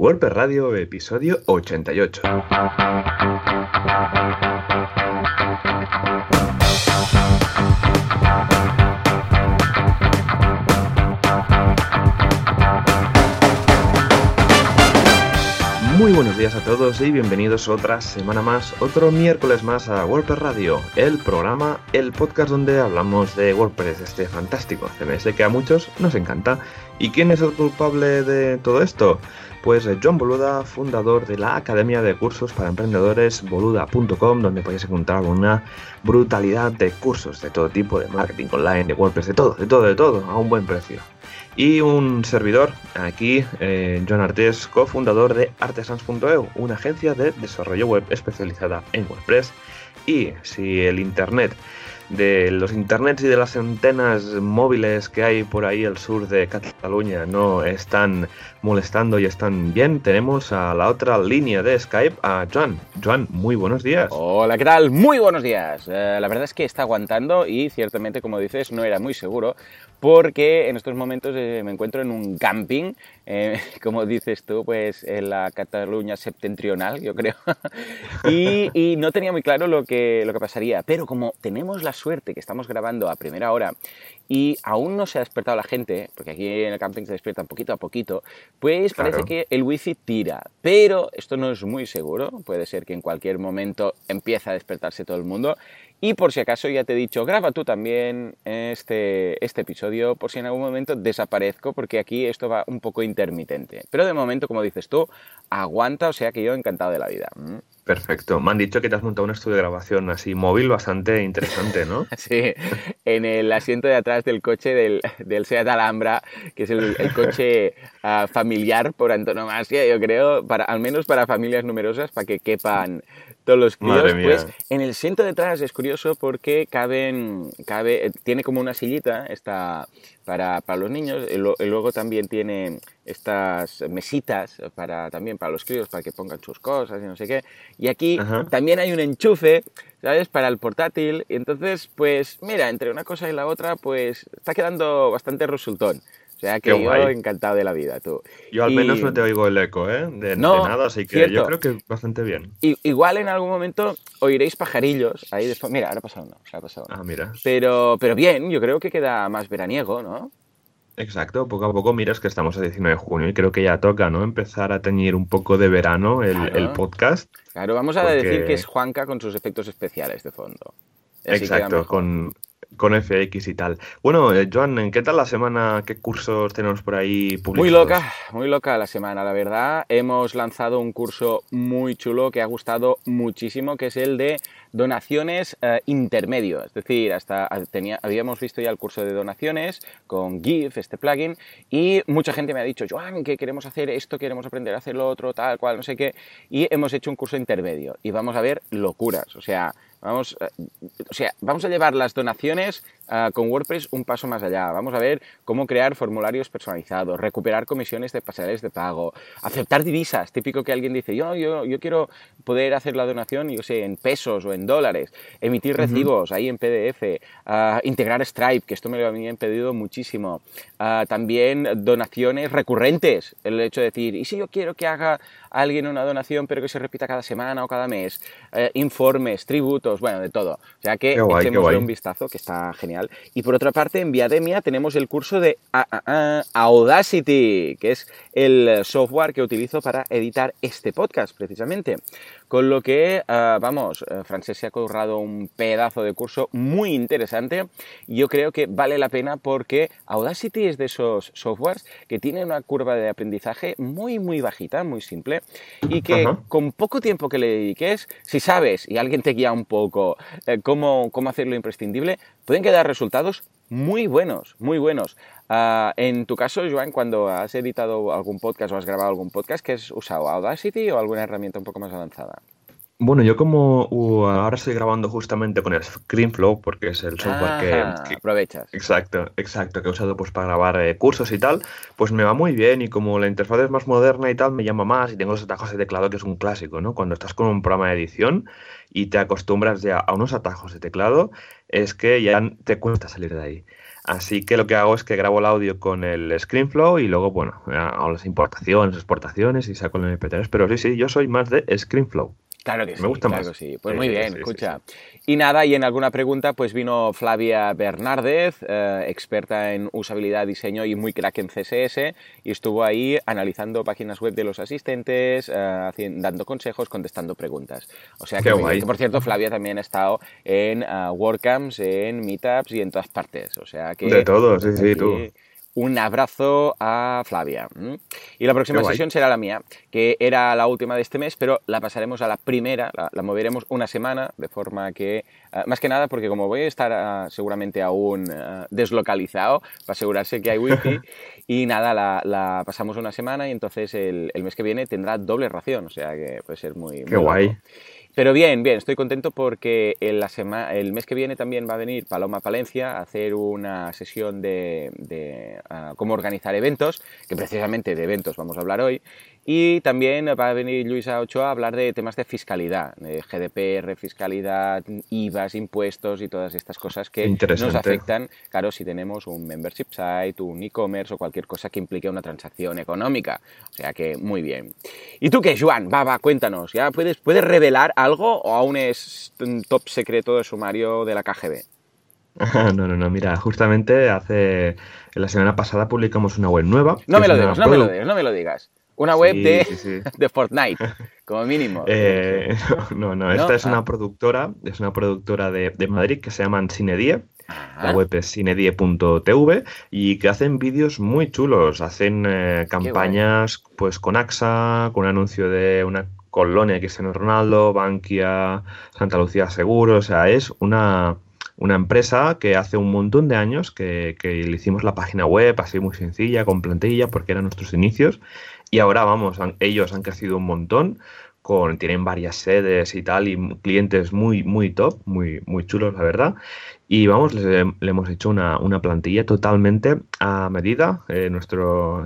WordPress Radio, episodio 88. Muy buenos días a todos y bienvenidos otra semana más, otro miércoles más a WordPress Radio, el programa, el podcast donde hablamos de WordPress, este fantástico CMS que a muchos nos encanta. ¿Y quién es el culpable de todo esto? Pues eh, John Boluda, fundador de la Academia de Cursos para Emprendedores boluda.com, donde podéis encontrar una brutalidad de cursos de todo tipo, de marketing online, de WordPress, de todo, de todo, de todo, a un buen precio. Y un servidor, aquí, eh, John Artes, cofundador de artesans.eu, una agencia de desarrollo web especializada en WordPress. Y si el Internet de los internets y de las antenas móviles que hay por ahí al sur de Cataluña no están molestando y están bien, tenemos a la otra línea de Skype a Joan. Joan, muy buenos días. Hola, ¿qué tal? Muy buenos días. Eh, la verdad es que está aguantando y ciertamente, como dices, no era muy seguro porque en estos momentos eh, me encuentro en un camping, eh, como dices tú, pues en la Cataluña septentrional, yo creo, y, y, no tenía muy claro lo que, lo que pasaría, pero como tenemos la suerte que estamos grabando a primera hora y aún no se ha despertado la gente, porque aquí en el camping se despiertan poquito a poquito, pues parece que el wifi tira. Pero esto no es muy seguro, puede ser que en cualquier momento empiece a despertarse todo el mundo. Y por si acaso ya te he dicho, graba tú también este, este episodio, por si en algún momento desaparezco, porque aquí esto va un poco intermitente. Pero de momento, como dices tú, aguanta, o sea que yo encantado de la vida. Perfecto. Me han dicho que te has montado un estudio de grabación así móvil bastante interesante, ¿no? sí, en el asiento de atrás del coche del, del Seat Alhambra, que es el, coche uh, familiar por antonomasia, yo creo, para, al menos para familias numerosas, para que quepan todos los críos. Pues en el asiento de atrás es curioso porque caben, cabe, tiene como una sillita esta, para, para los niños, y, luego también tiene estas mesitas para, también para los críos, para que pongan sus cosas y no sé qué. Y aquí también hay un enchufe, ¿sabes? Para el portátil. Y entonces, pues mira, entre una cosa y la otra, pues está quedando bastante resultón. O sea que yo encantado de la vida, tú. Yo al menos no te oigo el eco, ¿eh? De, nada, así que yo creo que bastante bien. Y, igual en algún momento oiréis pajarillos ahí después. Mira, ahora ha pasado uno, ha pasado Ah, mira. Pero, pero bien, yo creo que queda más veraniego, ¿no? Exacto, poco a poco miras que estamos a 19 de junio y creo que ya toca, ¿no? Empezar a teñir un poco de verano el, podcast. Claro, vamos a decir que es Juanca con sus efectos especiales de fondo. Exacto, con, con FX y tal. Bueno, eh, Joan, ¿qué tal la semana? ¿Qué cursos tenemos por ahí publicados? Muy loca, muy loca la semana, la verdad. Hemos lanzado un curso muy chulo que ha gustado muchísimo, que es el de donaciones eh, intermedio. Es decir, hasta tenía, habíamos visto ya el curso de donaciones con GIF, este plugin, y mucha gente me ha dicho, Joan, que queremos hacer esto, queremos aprender a hacer lo otro, tal cual, no sé qué, y hemos hecho un curso intermedio y vamos a ver locuras, o sea, Vamos, eh, o sea, vamos a llevar las donaciones uh, con WordPress un paso más allá. Vamos a ver cómo crear formularios personalizados, recuperar comisiones de pasarelas de pago, aceptar divisas. Típico que alguien dice, yo, yo, yo quiero poder hacer la donación, yo sé, en pesos o en dólares, emitir recibos ahí en PDF, uh, integrar Stripe, que esto me lo habían pedido muchísimo. Uh, también donaciones recurrentes, el hecho de decir, ¿y si yo quiero que haga alguien una donación pero que se repita cada semana o cada mes? Eh, informes, tributos, bueno, de todo. O sea que echemos un vistazo, que está genial. Y por otra parte, en Viademia tenemos el curso de Audacity, que es el software que utilizo para editar este podcast, precisamente. Con lo que, ah, vamos, eh, Francés se ha currado un pedazo de curso muy interesante. Yo creo que vale la pena porque Audacity es de esos softwares que tienen una curva de aprendizaje muy, muy bajita, muy simple, y que con poco tiempo que le dediques, si sabes y alguien te guía un poco eh, cómo, cómo hacerlo imprescindible, pueden quedar resultados muy buenos, muy buenos. Uh, en tu caso, Joan, cuando has editado algún podcast o has grabado algún podcast, ¿qué has usado? ¿Audacity o alguna herramienta un poco más avanzada? Bueno, yo como uh, ahora estoy grabando justamente con el ScreenFlow, porque es el software que, aprovechas. Exacto, exacto, que he usado pues para grabar eh, cursos y tal, pues me va muy bien y como la interfaz es más moderna y tal, me llama más y tengo los atajos de teclado que es un clásico, ¿no? Cuando estás con un programa de edición y te acostumbras ya a unos atajos de teclado, es que ya te cuesta salir de ahí. Así que lo que hago es que grabo el audio con el ScreenFlow y luego, bueno, hago las importaciones, exportaciones y saco el MP3. Pero sí, sí, yo soy más de ScreenFlow. Claro que sí. Me gusta claro Que sí. Pues muy bien, escucha. y nada, y en alguna pregunta, pues vino Flavia Bernárdez, eh, experta en usabilidad, diseño y muy crack en CSS, y estuvo ahí analizando páginas web de los asistentes, eh, dando consejos, contestando preguntas. O sea que, por cierto, Flavia también ha estado en uh, WordCamps, en Meetups y en todas partes. O sea que. De todo, sí, sí, tú un abrazo a Flavia. Y la próxima sesión será la mía, que era la última de este mes, pero la pasaremos a la primera, la, moveremos una semana, de forma que, eh, más que nada porque como voy a estar eh, seguramente aún eh, deslocalizado, para asegurarse que hay wifi, y nada, la, pasamos una semana y entonces el, mes que viene tendrá doble ración, o sea que puede ser muy... Qué guay. Pero bien, bien, estoy contento porque en la el mes que viene también va a venir Paloma Palencia a hacer una sesión de, ah, cómo organizar eventos, que precisamente de eventos vamos a hablar hoy. Y también va a venir Luisa Ochoa a hablar de temas de fiscalidad, de GDPR, fiscalidad, IVAs, impuestos y todas estas cosas que nos afectan, claro, si tenemos un membership site, un e-commerce o cualquier cosa que implique una transacción económica. O sea que muy bien. ¿Y tú qué, Joan? Va, va, cuéntanos. ¿Ya puedes, puedes revelar algo o aún es un top secreto de sumario de la KGB? no, no, no, mira, justamente hace la semana pasada publicamos una web nueva. No me lo digas, no me lo digas, no me lo digas. Una web de, de, Fortnite, como mínimo. Eh, no, no, esta es una ah. productora, es una productora de, de Madrid que se llama Cinedie. La web es cinedie.tv y que hacen vídeos muy chulos. Hacen eh, campañas pues con AXA, con un anuncio de una colonia que es en Ronaldo, Bankia, Santa Lucía Seguro. O sea, es una, una empresa que hace un montón de años que, que, le hicimos la página web así muy sencilla, con plantilla, porque eran nuestros inicios. Y ahora, vamos, ellos han crecido un montón, con, tienen varias sedes y tal, y clientes muy, muy top, muy, muy chulos, la verdad. Y vamos, le, hemos hecho una, plantilla totalmente a medida. Eh, nuestro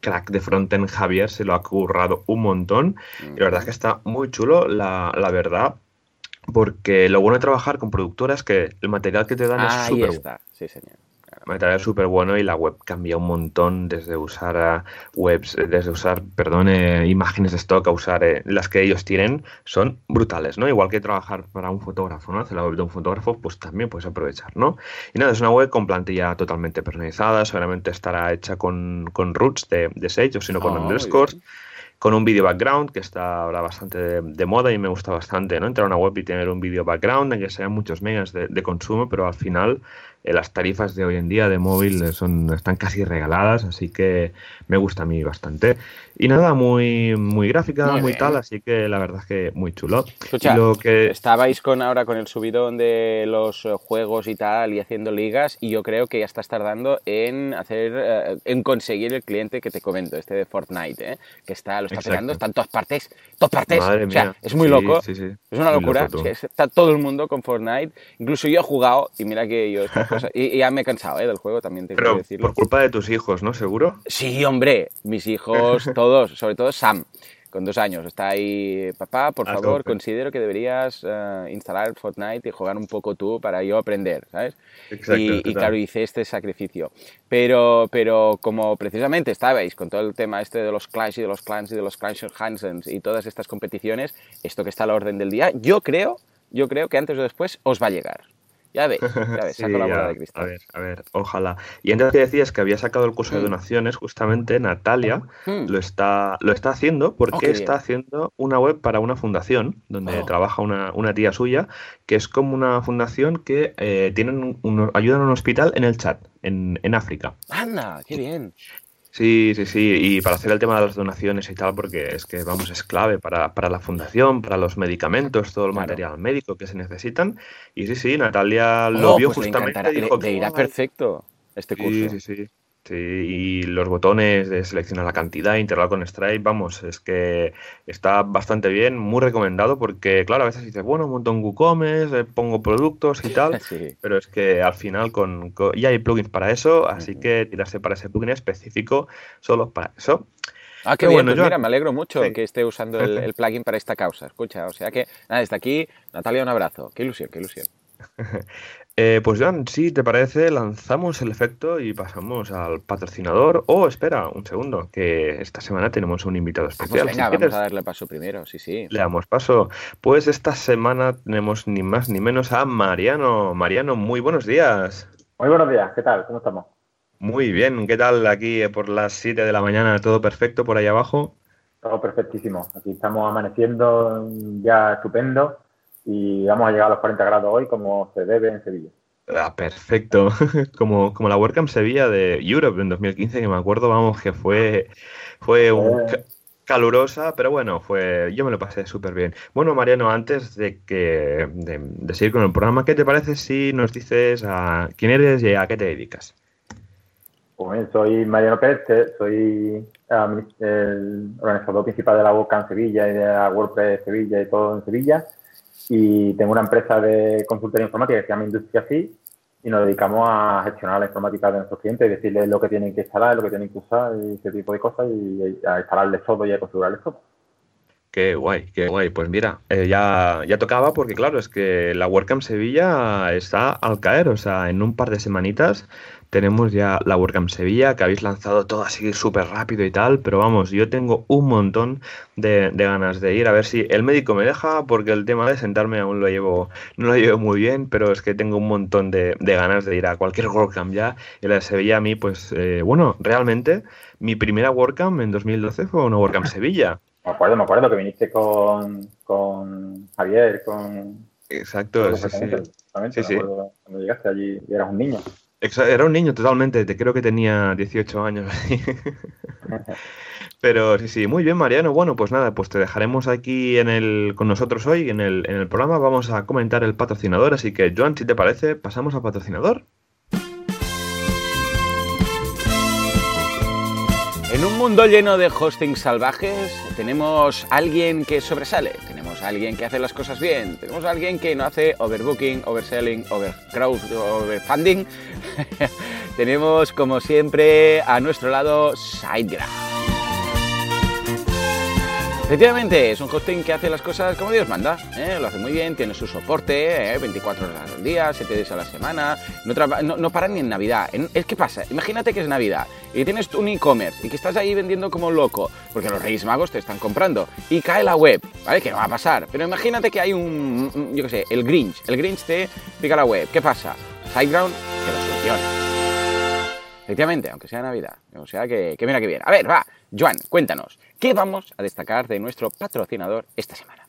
crack de frontend Javier se lo ha currado un montón. Y la verdad es que está muy chulo, la, la verdad. Porque lo bueno de trabajar con productoras es que el material que te dan es súper. Sí, señor material súper bueno y la web cambia un montón desde usar a webs, desde usar, perdón, eh, imágenes de stock a usar eh, las que ellos tienen, son brutales, ¿no? Igual que trabajar para un fotógrafo, ¿no? Hacer la web de un fotógrafo, pues también puedes aprovechar, ¿no? Y nada, es una web con plantilla totalmente personalizada, seguramente estará hecha con, con roots de, de Sage o sino con oh, underscores con un video background que está ahora bastante de, moda y me gusta bastante, ¿no? Entrar a una web y tener un video background en que sean muchos megas de, de consumo, pero al final eh, las tarifas de hoy en día de móvil son, están casi regaladas, así que me gusta a mí bastante. Y nada, muy, muy gráfica, muy, tal, así que la verdad es que muy chulo. Escucha, lo que... estabais con ahora con el subidón de los eh, juegos y tal y haciendo ligas y yo creo que ya estás tardando en hacer en conseguir el cliente que te comento, este de Fortnite, que está lo está pegando, está en todas partes, todas partes. o sea, es muy loco. Es una locura. está todo el mundo con Fortnite. Incluso yo he jugado y mira que yo y, ya me he cansado ¿eh? del juego, también tengo que decirlo. Por culpa de tus hijos, ¿no? ¿Seguro? Sí, hombre. Mis hijos, todos, sobre todo Sam con dos años. Está ahí, papá, por favor, considero que deberías uh, instalar Fortnite y jugar un poco tú para yo aprender, ¿sabes? Exacto, y, y, claro, hice este sacrificio. Pero, pero como precisamente estabais con todo el tema este de los Clash y de los Clans y de los Clash Hansens y todas estas competiciones, esto que está a la orden del día, yo creo, yo creo que antes o después os va a llegar. Ya ves, ya ves, saco la bola de cristal. A ver, a ver, ojalá. Y antes te decías que había sacado el curso de mm. donaciones, justamente Natalia mm. lo, está, lo está haciendo porque oh, está haciendo una web para una fundación donde oh. trabaja una, una, tía suya, que es como una fundación que eh, tienen un, ayudan a un hospital en el chat, en, en África. ¡Anda! ¡Qué bien! Sí, sí, sí, y para hacer el tema de las donaciones y tal, porque es que, vamos, es clave para, para la fundación, para los medicamentos, todo el material médico que se necesitan. Y sí, sí, Natalia lo oh, vio pues justamente. Le, dijo, le, irá perfecto este curso. Sí, sí, sí. Sí, y los botones de seleccionar la cantidad, integrar con Stripe, vamos, es que está bastante bien, muy recomendado porque, claro, a veces dices, bueno, monto un WooCommerce, eh, pongo productos y tal, pero es que al final con, ya hay plugins para eso, así que tirarse para ese plugin específico solo para eso. Ah, qué bueno, pues mira, me alegro mucho que esté usando el, el, plugin para esta causa. Escucha, o sea que, nada, desde aquí, Natalia, un abrazo. Qué ilusión, qué ilusión. Eh, pues Joan, si te parece, lanzamos el efecto y pasamos al patrocinador. Oh, espera, un segundo, que esta semana tenemos un invitado pues especial. venga, Si vamos a darle paso primero, sí, sí. Le damos paso. Pues esta semana tenemos ni más ni menos a Mariano. Mariano, muy buenos días. Muy buenos días, ¿qué tal? ¿Cómo estamos? Muy bien, ¿qué tal aquí por las 7 de la mañana? ¿Todo perfecto por ahí abajo? Todo perfectísimo. Aquí estamos amaneciendo ya estupendo y vamos a llegar a los 40 grados hoy como se debe en Sevilla. Ah, perfecto. Como, como la WordCamp Sevilla de Europe en 2015, que me acuerdo, vamos, que fue, fue un Eh. calurosa, pero bueno, fue, yo me lo pasé súper bien. Bueno, Mariano, antes de que de, de seguir con el programa, ¿qué te parece si nos dices a quién eres y a qué te dedicas? Pues bien, soy Mariano Pérez, soy ah, el organizador principal de la WordCamp Sevilla y de la WordPress Sevilla y todo en Sevilla. Y tengo una empresa de consultoría informática que se llama Industria Sí y nos dedicamos a gestionar la informática de nuestros clientes y decirles lo que tienen que instalar, lo que tienen que usar y ese tipo de cosas y a instalarles todo y a configurarles todo. Qué guay, qué guay. Pues mira, eh, ya, ya tocaba porque claro, es que la WordCamp Sevilla está al caer, o sea, en un par de semanitas tenemos ya la WordCamp Sevilla, que habéis lanzado todo así súper rápido y tal, pero vamos, yo tengo un montón de, de ganas de ir, a ver si el médico me deja, porque el tema de sentarme aún lo llevo, no lo llevo muy bien, pero es que tengo un montón de, de ganas de ir a cualquier WordCamp ya, y la de Sevilla a mí, pues, eh, bueno, realmente mi primera WordCamp en 2012 fue una WordCamp Sevilla. Me acuerdo, me acuerdo que viniste con, con Javier, con... Exacto, sí, sí. Sí, sí. cuando llegaste allí y eras un niño. Era un niño totalmente, te creo que tenía 18 años. Pero sí, sí, muy bien, Mariano. Bueno, pues nada, pues te dejaremos aquí en el, con nosotros hoy en el, en el programa. Vamos a comentar el patrocinador, así que, Joan, si te parece, pasamos al patrocinador. En un mundo lleno de hosting salvajes, tenemos alguien que sobresale, tenemos alguien que hace las cosas bien, tenemos alguien que no hace overbooking, overselling, overcrowd, overfunding. tenemos, como siempre, a nuestro lado SiteGraph. Efectivamente, es un hosting que hace las cosas como Dios manda, ¿eh? lo hace muy bien, tiene su soporte, ¿eh? 24 horas al día, 7 días a la semana, no, no, no para ni en Navidad. Es que pasa, imagínate que es Navidad y tienes un e-commerce y que estás ahí vendiendo como loco, porque los Reyes Magos te están comprando y cae la web, ¿vale? Que va a pasar, pero imagínate que hay un, yo qué sé, el Grinch, el Grinch te pica la web, ¿qué pasa? SiteGround te lo soluciona. Efectivamente, aunque sea Navidad. O sea que, que mira que bien. A ver, va, Joan, cuéntanos, ¿qué vamos a destacar de nuestro patrocinador esta semana?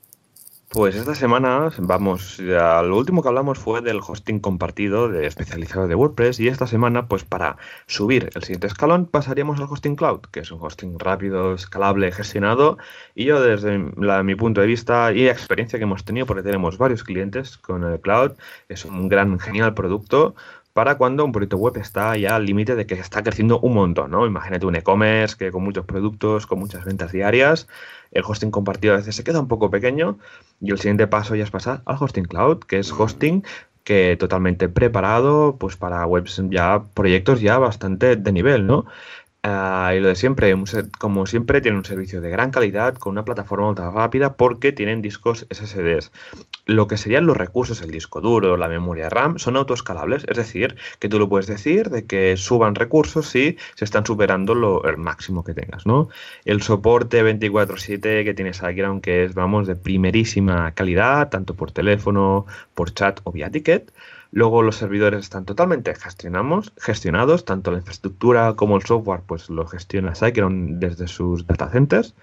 Pues esta semana, vamos, ya lo último que hablamos fue del hosting compartido de especializado de WordPress y esta semana, pues para subir el siguiente escalón, pasaríamos al hosting cloud, que es un hosting rápido, escalable, gestionado y yo desde mi punto de vista y experiencia que hemos tenido, porque tenemos varios clientes con el cloud, es un gran, genial producto para cuando un proyecto web está ya al límite de que está creciendo un montón, ¿no? Imagínate un e-commerce que con muchos productos, con muchas ventas diarias, el hosting compartido a veces se queda un poco pequeño y el siguiente paso ya es pasar al hosting cloud, que es hosting que totalmente preparado pues para webs ya, proyectos ya bastante de nivel, ¿no? Ah, y lo de siempre, como siempre, tiene un servicio de gran calidad con una plataforma ultra rápida porque tienen discos SSDs. Lo que serían los recursos, el disco duro, la memoria RAM, son autoescalables, es decir, que tú lo puedes decir de que suban recursos si se están superando lo, el máximo que tengas, ¿no? El soporte 24/7 que tienes aquí, aunque es, vamos, de primerísima calidad, tanto por teléfono, por chat o vía ticket. Luego los servidores están totalmente gestionamos, gestionados, tanto la infraestructura como el software, pues lo gestiona SiteGround desde sus data centers.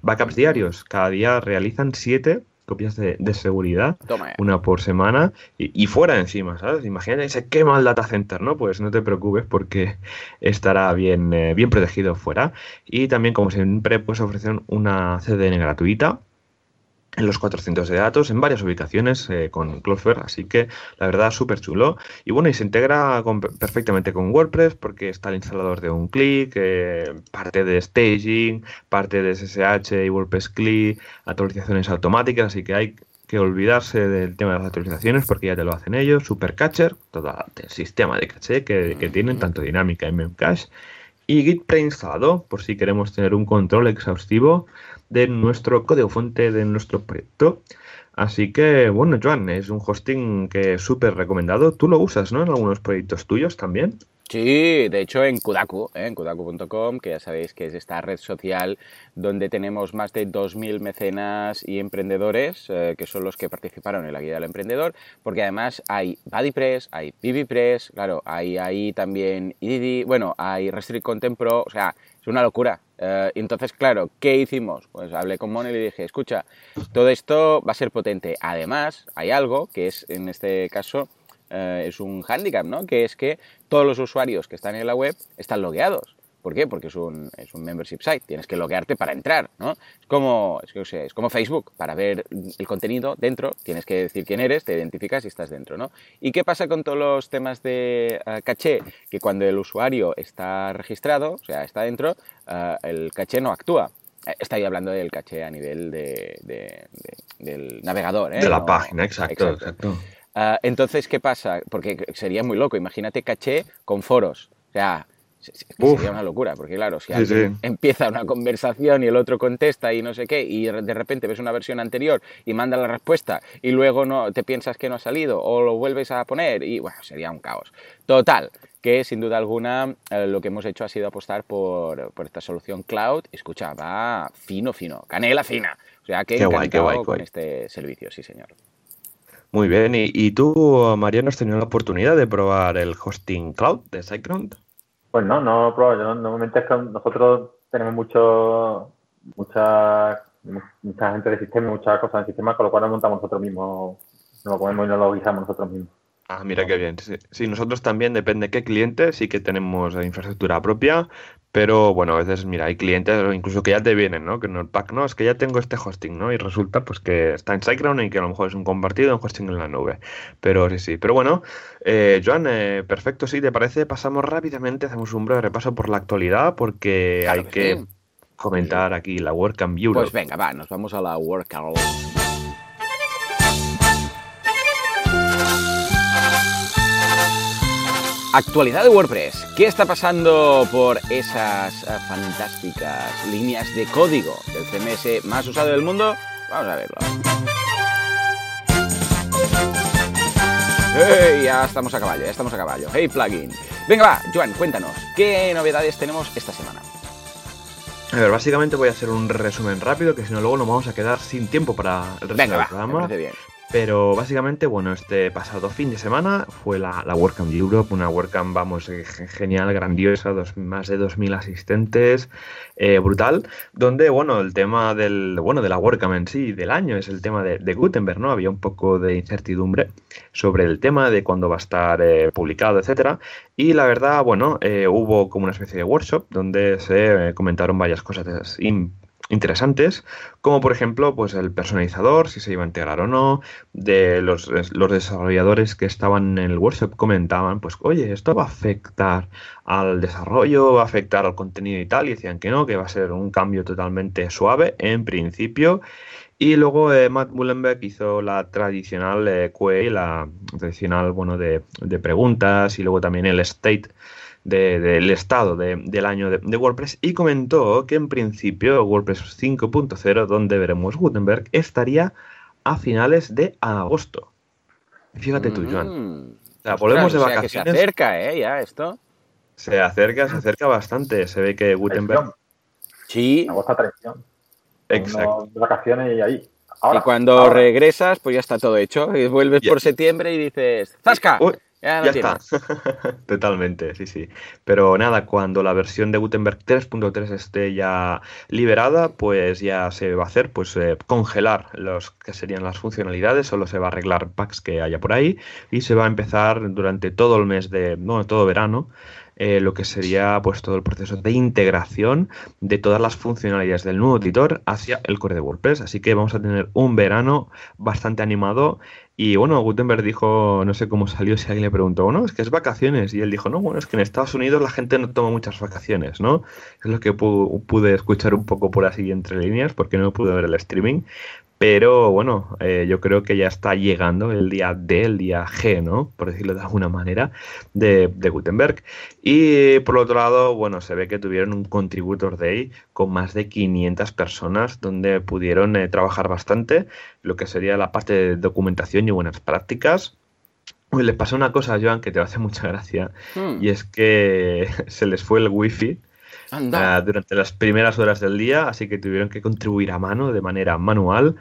Backups diarios, cada día realizan siete copias de, de seguridad, Toma. una por semana y, y fuera encima, ¿sabes? Imagínate, se quema el data center, ¿no? Pues no te preocupes porque estará bien, eh, bien protegido fuera. Y también, como siempre, pues ofrecen una CDN gratuita en los 400 de datos en varias ubicaciones eh, con Cloudflare, así que la verdad súper chulo. Y bueno, y se integra con- perfectamente con WordPress porque está el instalador de un clic, eh, parte de staging, parte de SSH y WordPress CLI, actualizaciones automáticas, así que hay que olvidarse del tema de las actualizaciones porque ya te lo hacen ellos, Supercatcher, todo el sistema de caché que, que tienen, tanto dinámica y memcache, y Git preinstalado, por si queremos tener un control exhaustivo de nuestro código fuente de nuestro proyecto. Así que, bueno, Joan, es un hosting que es súper recomendado. Tú lo usas, ¿no? En algunos proyectos tuyos también. Sí, de hecho en Kudaku, ¿eh? en kudaku.com, que ya sabéis que es esta red social donde tenemos más de 2.000 mecenas y emprendedores, eh, que son los que participaron en la guía del emprendedor, porque además hay BuddyPress, hay PibiPress, claro, hay ahí también IDD, bueno, hay Restrict Content Pro, o sea, es una locura. Eh, entonces, claro, ¿qué hicimos? Pues hablé con Mon y dije, escucha, todo esto va a ser potente. Además, hay algo que es, en este caso, eh, es un hándicap, ¿no? Que es que todos los usuarios que están en la web están logueados. ¿Por qué? Porque es un, es un membership site, tienes que loguearte para entrar, ¿no? Es como, es, que, es como Facebook, para ver el contenido dentro, tienes que decir quién eres, te identificas y estás dentro, ¿no? ¿Y qué pasa con todos los temas de uh, caché? Que cuando el usuario está registrado, o sea, está dentro, uh, el caché no actúa. Estoy hablando del caché a nivel de, de, de, del navegador, ¿eh? De la no, página, exacto. exacto. exacto. Uh, entonces, ¿qué pasa? Porque sería muy loco. Imagínate caché con foros. O sea, sería una locura, porque claro, si alguien sí, sí. empieza una conversación y el otro contesta y no sé qué, y de repente ves una versión anterior y manda la respuesta y luego no te piensas que no ha salido o lo vuelves a poner y bueno, sería un caos. Total, que sin duda alguna eh, lo que hemos hecho ha sido apostar por, por, esta solución cloud. Escucha, va fino, fino, canela fina. O sea que qué guay, qué guay, con este servicio, sí señor. Muy bien, ¿Y, ¿y, tú, Mariano, has tenido la oportunidad de probar el hosting cloud de SiteGround? Pues no, no. Yo, normalmente es que nosotros tenemos mucho, mucha, mucha gente de sistema, muchas cosas en sistema, con lo cual lo montamos nosotros mismos, nos lo ponemos y nos lo guisamos nosotros mismos. Ah, mira qué bien. Sí, sí, nosotros también, depende de qué cliente, sí que tenemos infraestructura propia, pero bueno, a veces, mira, hay clientes incluso que ya te vienen, ¿no? Que no el pack, no, es que ya tengo este hosting, ¿no? Y resulta pues que está en SiteGround y que a lo mejor es un compartido, un hosting en la nube. Pero sí, sí. Pero bueno, eh, Joan, eh, perfecto, sí, ¿te parece? Pasamos rápidamente, hacemos un breve repaso por la actualidad porque claro hay que, que sí. comentar aquí la WordCamp Europe. Pues venga, va, nos vamos a la WordCamp. Actualidad de WordPress. ¿Qué está pasando por esas uh, fantásticas líneas de código del CMS más usado del mundo? Vamos a verlo. ¡Hey! Ya estamos a caballo, ya estamos a caballo. ¡Hey, plugin! Venga, va, Joan, cuéntanos, ¿qué novedades tenemos esta semana? A ver, básicamente voy a hacer un resumen rápido, que si no luego nos vamos a quedar sin tiempo para el resto Venga, del va, programa. me bien. Pero básicamente, bueno, este pasado fin de semana fue la, la WordCamp Europe, una WordCamp, vamos, eh, genial, grandiosa, dos, más de 2.000 asistentes, eh, brutal, donde, bueno, el tema del, bueno, de la WordCamp en sí, del año, es el tema de, de, Gutenberg, ¿no? Había un poco de incertidumbre sobre el tema de cuándo va a estar eh, publicado, etcétera, y la verdad, bueno, hubo como una especie de workshop donde se comentaron varias cosas interesantes, como por ejemplo pues el personalizador, si se iba a integrar o no, de los, los desarrolladores que estaban en el workshop comentaban, pues oye, esto va a afectar al desarrollo, va a afectar al contenido y tal, y decían que no, que va a ser un cambio totalmente suave en principio. Y luego eh, Matt Mullenberg hizo la tradicional eh, QA, la tradicional, bueno, de, de preguntas y luego también el state del de, estado de, del año de, de, WordPress y comentó que en principio WordPress 5.0, donde veremos Gutenberg, estaría a finales de agosto. Fíjate tú, Joan. Mm. O sea, volvemos o sea, de vacaciones. Que se acerca, ¿eh? Ya esto. Se acerca, se acerca bastante. Se ve que Gutenberg. Sí. Agosto traición. Exacto. De vacaciones y ahí. Ahora, y cuando ahora. regresas, pues ya está todo hecho. Y vuelves por septiembre y dices, ¡Zasca! Uy, ya no ya tienes. está. Totalmente, sí, sí. Pero nada, cuando la versión de Gutenberg 3.3 esté ya liberada, pues ya se va a hacer, pues eh, congelar los que serían las funcionalidades, solo se va a arreglar bugs que haya por ahí y se va a empezar durante todo el mes de, bueno, todo verano, eh, lo que sería pues todo el proceso de integración de todas las funcionalidades del nuevo editor hacia el core de WordPress. Así que vamos a tener un verano bastante animado. Y bueno, Gutenberg dijo, no sé cómo salió, si alguien le preguntó, bueno, es que es vacaciones. Y él dijo, no, bueno, es que en Estados Unidos la gente no toma muchas vacaciones, ¿no? Es lo que pu- pude escuchar un poco por así entre líneas, porque no pude ver el streaming. Pero bueno, eh, yo creo que ya está llegando el día D, el día G, ¿no? Por decirlo de alguna manera, de, Gutenberg. Y por otro lado, bueno, se ve que tuvieron un Contributor Day con más de 500 personas donde pudieron eh, trabajar bastante lo que sería la parte de documentación y buenas prácticas. Uy, les pasó una cosa, Joan, que te hacer mucha gracia, hmm. y es que se les fue el wifi uh, durante las primeras horas del día, así que tuvieron que contribuir a mano de manera manual,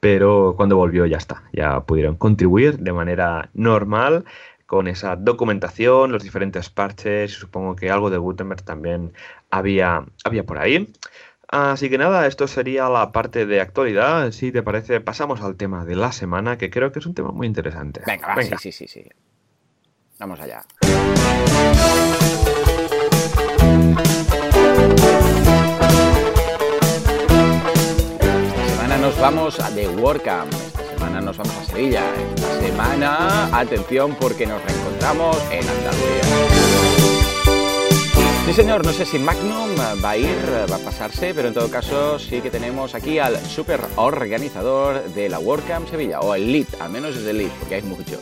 pero cuando volvió ya está, ya pudieron contribuir de manera normal con esa documentación, los diferentes parches, supongo que algo de Gutenberg también había, había por ahí. Así que nada, esto sería la parte de actualidad. Si te parece, pasamos al tema de la semana, que creo que es un tema muy interesante. Venga, Venga. sí, sí, sí, sí. Vamos allá. Vamos de WordCamp. Esta semana nos vamos a Sevilla. Esta semana, atención porque nos reencontramos en Andalucía. Sí, señor, no sé si Magnum va a ir, va a pasarse, pero en todo caso sí que tenemos aquí al super organizador de la WordCamp Sevilla, o el lead, al menos es el lead, porque hay muchos.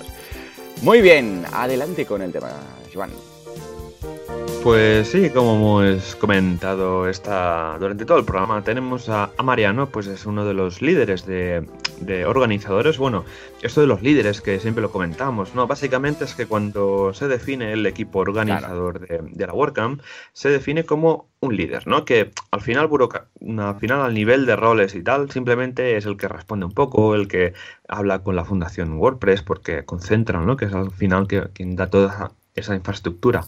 Muy bien, adelante con el tema, Joan. Pues sí, como hemos comentado esta, durante todo el programa, tenemos a, Mariano, pues es uno de los líderes de, organizadores. Bueno, esto de los líderes que siempre lo comentamos, ¿no? Básicamente es que cuando se define el equipo organizador de, la WordCamp, se define como un líder, ¿no? Que al final, al final, al nivel de roles y tal, simplemente es el que responde un poco, el que habla con la fundación WordPress, porque concentran, ¿no? Que es al final quien da toda esa infraestructura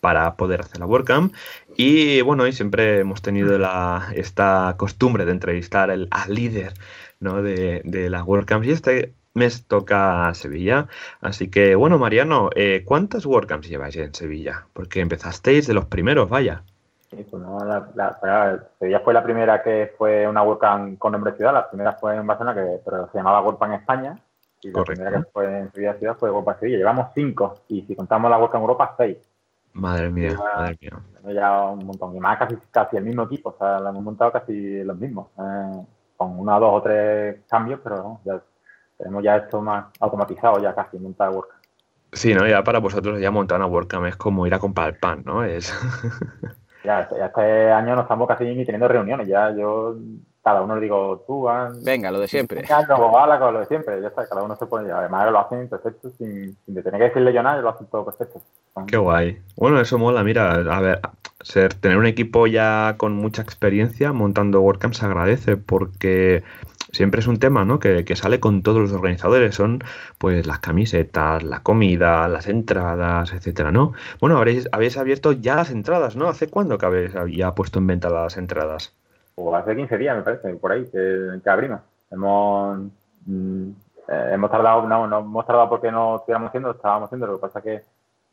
para poder hacer la WordCamp. Y bueno, y siempre hemos tenido la, esta costumbre de entrevistar al líder ¿no? de, de las WordCamps. Y este mes toca Sevilla. Así que bueno, Mariano, eh, ¿cuántas WordCamps lleváis en Sevilla? Porque empezasteis de los primeros, vaya. Sí, pues no, la, Sevilla fue la primera que fue una WordCamp con nombre ciudad. La primera fue en Barcelona, que pero se llamaba WordCamp España. Y la primera que fue en Sevilla Ciudad fue WordCamp Sevilla. Llevamos cinco. Y si contamos la WordCamp Europa, seis. Madre mía, madre mía. Ya un montón. Y más casi, casi el mismo equipo. O sea, lo hemos montado casi los mismos. Eh, con una, dos o tres cambios, pero ya tenemos ya esto más automatizado, ya casi montado WordCamp. Sí, ¿no? Ya para vosotros ya montar una WordCamp es como ir a comprar el pan, ¿no? Es... ya, ya este año no estamos casi ni teniendo reuniones. Ya yo cada uno le digo, tú, venga, lo de siempre. Venga, con lo de siempre, ya está, cada uno se pone, además lo hacen perfecto, sin, sin tener que decirle yo nada, lo hacen todo perfecto. Qué guay. Bueno, eso mola, mira, a ver, ser, tener un equipo ya con mucha experiencia montando WordCamp se agradece porque siempre es un tema, ¿no? Que, que, sale con todos los organizadores, son pues las camisetas, la comida, las entradas, etcétera, ¿no? Bueno, habréis, habéis abierto ya las entradas, ¿no? ¿Hace cuándo que habéis ya puesto en venta las entradas? O hace 15 días, me parece, por ahí, que, abrimos. Hemos, mm, eh, hemos tardado, no, no hemos tardado porque no estuviéramos haciendo, estábamos haciendo, lo que pasa es que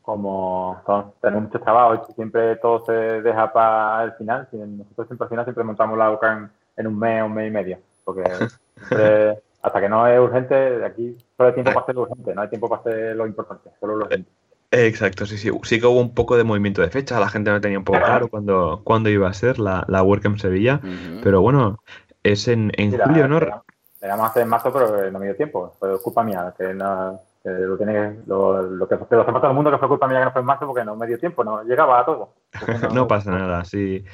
como tenemos mucho trabajo siempre todo se deja para el final, nosotros siempre al final siempre montamos la boca en, un mes, un mes y medio, porque hasta que no es urgente, aquí solo hay tiempo para hacer lo urgente, no hay tiempo para hacer lo importante, solo lo urgente. Exacto, sí, sí. Sí que hubo un poco de movimiento de fecha, la gente no tenía un poco claro cuándo, cuándo iba a ser la, la WordCamp Sevilla, pero bueno, es en, en julio, ¿no? Le vamos a hacer en marzo, pero no me dio tiempo, fue culpa mía, que, no, lo tiene lo, lo que lo hace todo el mundo que fue culpa mía que no fue en marzo porque no me dio tiempo, no llegaba a todo. No, pasa nada, sí.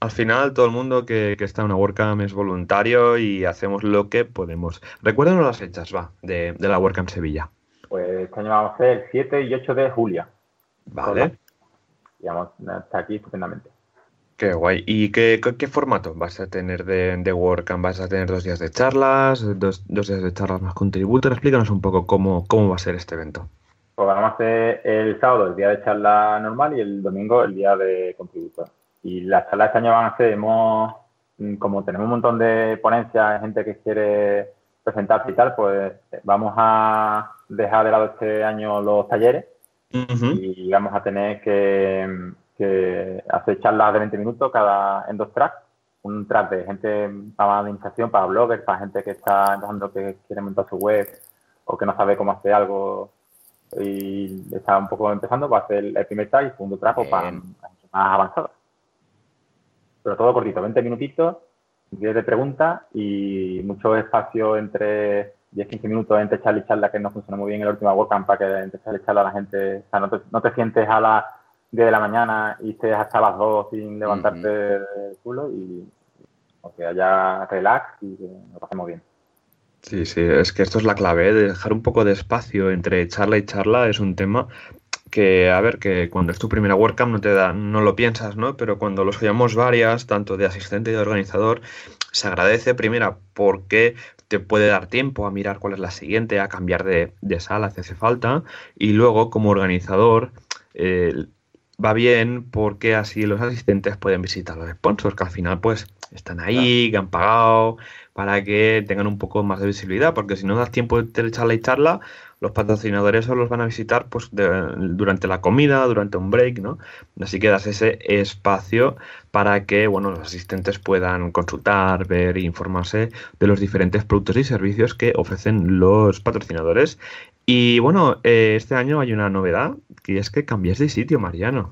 Al final todo el mundo que, que está en una WordCamp es voluntario y hacemos lo que podemos. Recuérdanos las fechas, va, de, de la WordCamp Sevilla. Pues este año vamos a ser el 7 y 8 de julio. Vale. Y vamos está aquí estupendamente. Qué guay. ¿Y qué, qué, formato vas a tener de, de WordCamp? ¿Vas a tener dos días de charlas, dos, dos días de charlas más contributor? Explícanos un poco cómo, cómo va a ser este evento. Pues vamos a hacer el sábado el día de charla normal y el domingo el día de contributor. Y las charlas este año van a ser, hemos, como tenemos un montón de ponencias, gente que quiere presentarse y tal, pues vamos a dejar de lado este año los talleres y vamos a tener que, hacer charlas de 20 minutos cada en dos tracks. Un track de gente para administración, para bloggers, para gente que está empezando que quiere montar su web o que no sabe cómo hacer algo y está un poco empezando, va a ser el primer track y el segundo track para más avanzado. Pero todo cortito, 20 minutitos 10 de preguntas y mucho espacio entre 10-15 minutos entre charla y charla que no funciona muy bien en la última WordCamp para que entre charla y charla la gente, o sea, no te, no te sientes a las 10 de la mañana y estés hasta las 2 sin levantarte del culo y que haya relax y que lo pasemos bien. Sí, sí, es que esto es la clave, ¿eh? de dejar un poco de espacio entre charla y charla es un tema que, a ver, que cuando es tu primera WordCamp no te da, no lo piensas, ¿no? Pero cuando los oíamos varias, tanto de asistente y de organizador, se agradece primera porque te puede dar tiempo a mirar cuál es la siguiente, a cambiar de, sala si hace falta, y luego como organizador eh, va bien porque así los asistentes pueden visitar los sponsors, que al final pues están ahí, que han pagado, para que tengan un poco más de visibilidad, porque si no das tiempo de charla y charla, los patrocinadores solo los van a visitar pues durante la comida, durante un break, ¿no? Así que das ese espacio para que, bueno, los asistentes puedan consultar, ver e informarse de los diferentes productos y servicios que ofrecen los patrocinadores. Y bueno, eh, este año hay una novedad, que es que cambies de sitio, Mariano.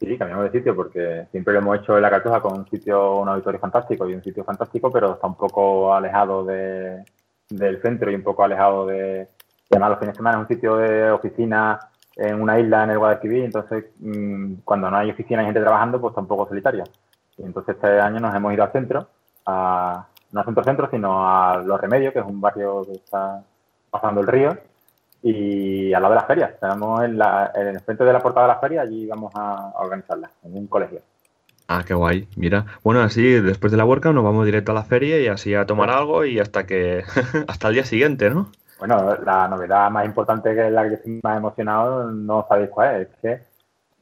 Sí, cambiamos de sitio porque siempre lo hemos hecho en la Cartuja con un sitio, un auditorio fantástico y un sitio fantástico, pero está un poco alejado de, del centro y un poco alejado de, además los fines de semana es un sitio de oficina en una isla en el Guadalquivir, entonces mm, cuando no hay oficina y gente trabajando, pues tampoco solitario. Y entonces este año nos hemos ido al centro, a, no al centro centro, sino a Los Remedios, que es un barrio que está pasando el río, y al lado de las ferias. Estamos en, el frente de la portada de la feria, allí vamos a, organizarla, en un colegio. Ah, qué guay. Mira, bueno, así después de la WordCamp nos vamos directo a la feria y así a tomar algo y hasta que hasta el día siguiente, ¿no? Bueno, la novedad más importante que es la que estoy más emocionado, no sabéis cuál es, es que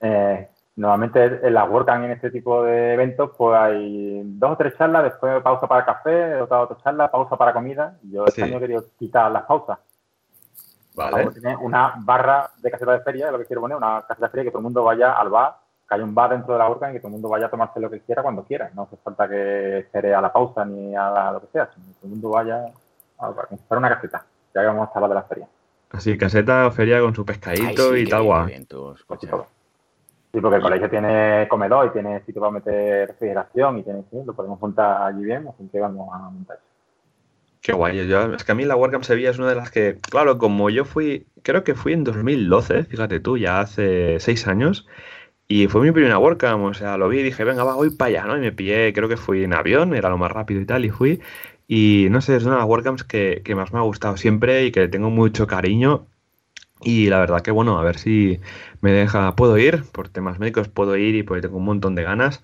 eh, normalmente en la WordCamp en este tipo de eventos pues hay dos o tres charlas, después pausa para café, otra otra charla, pausa para comida. Yo este año he querido quitar las pausas Vale. Tiene una barra de caseta de feria, es lo que quiero poner, una caseta de feria que todo el mundo vaya al bar, que haya un bar dentro de la orca y que todo el mundo vaya a tomarse lo que quiera cuando quiera. No hace falta que espere a la pausa ni a lo que sea, sino que todo el mundo vaya a para una caseta, ya que vamos a hablar de la feria. Así, caseta o feria con su pescadito y tal, guau. Sí, porque el colegio tiene comedor y tiene sitio para meter refrigeración y tiene, lo podemos montar allí bien, así que vamos a montar. Qué guay. Yo, es que a mí la WordCamp Sevilla es una de las que, claro, como yo fui, creo que fui en 2012, fíjate tú, ya hace seis años, y fue mi primera WordCamp, o sea, lo vi y dije, venga, va, voy para allá, ¿no? Y me pillé, creo que fui en avión, era lo más rápido y tal, y fui. Y no sé, es una de las WordCamps que, que más me ha gustado siempre y que tengo mucho cariño. Y la verdad que, bueno, a ver si me deja, puedo ir, por temas médicos puedo ir y porque tengo un montón de ganas.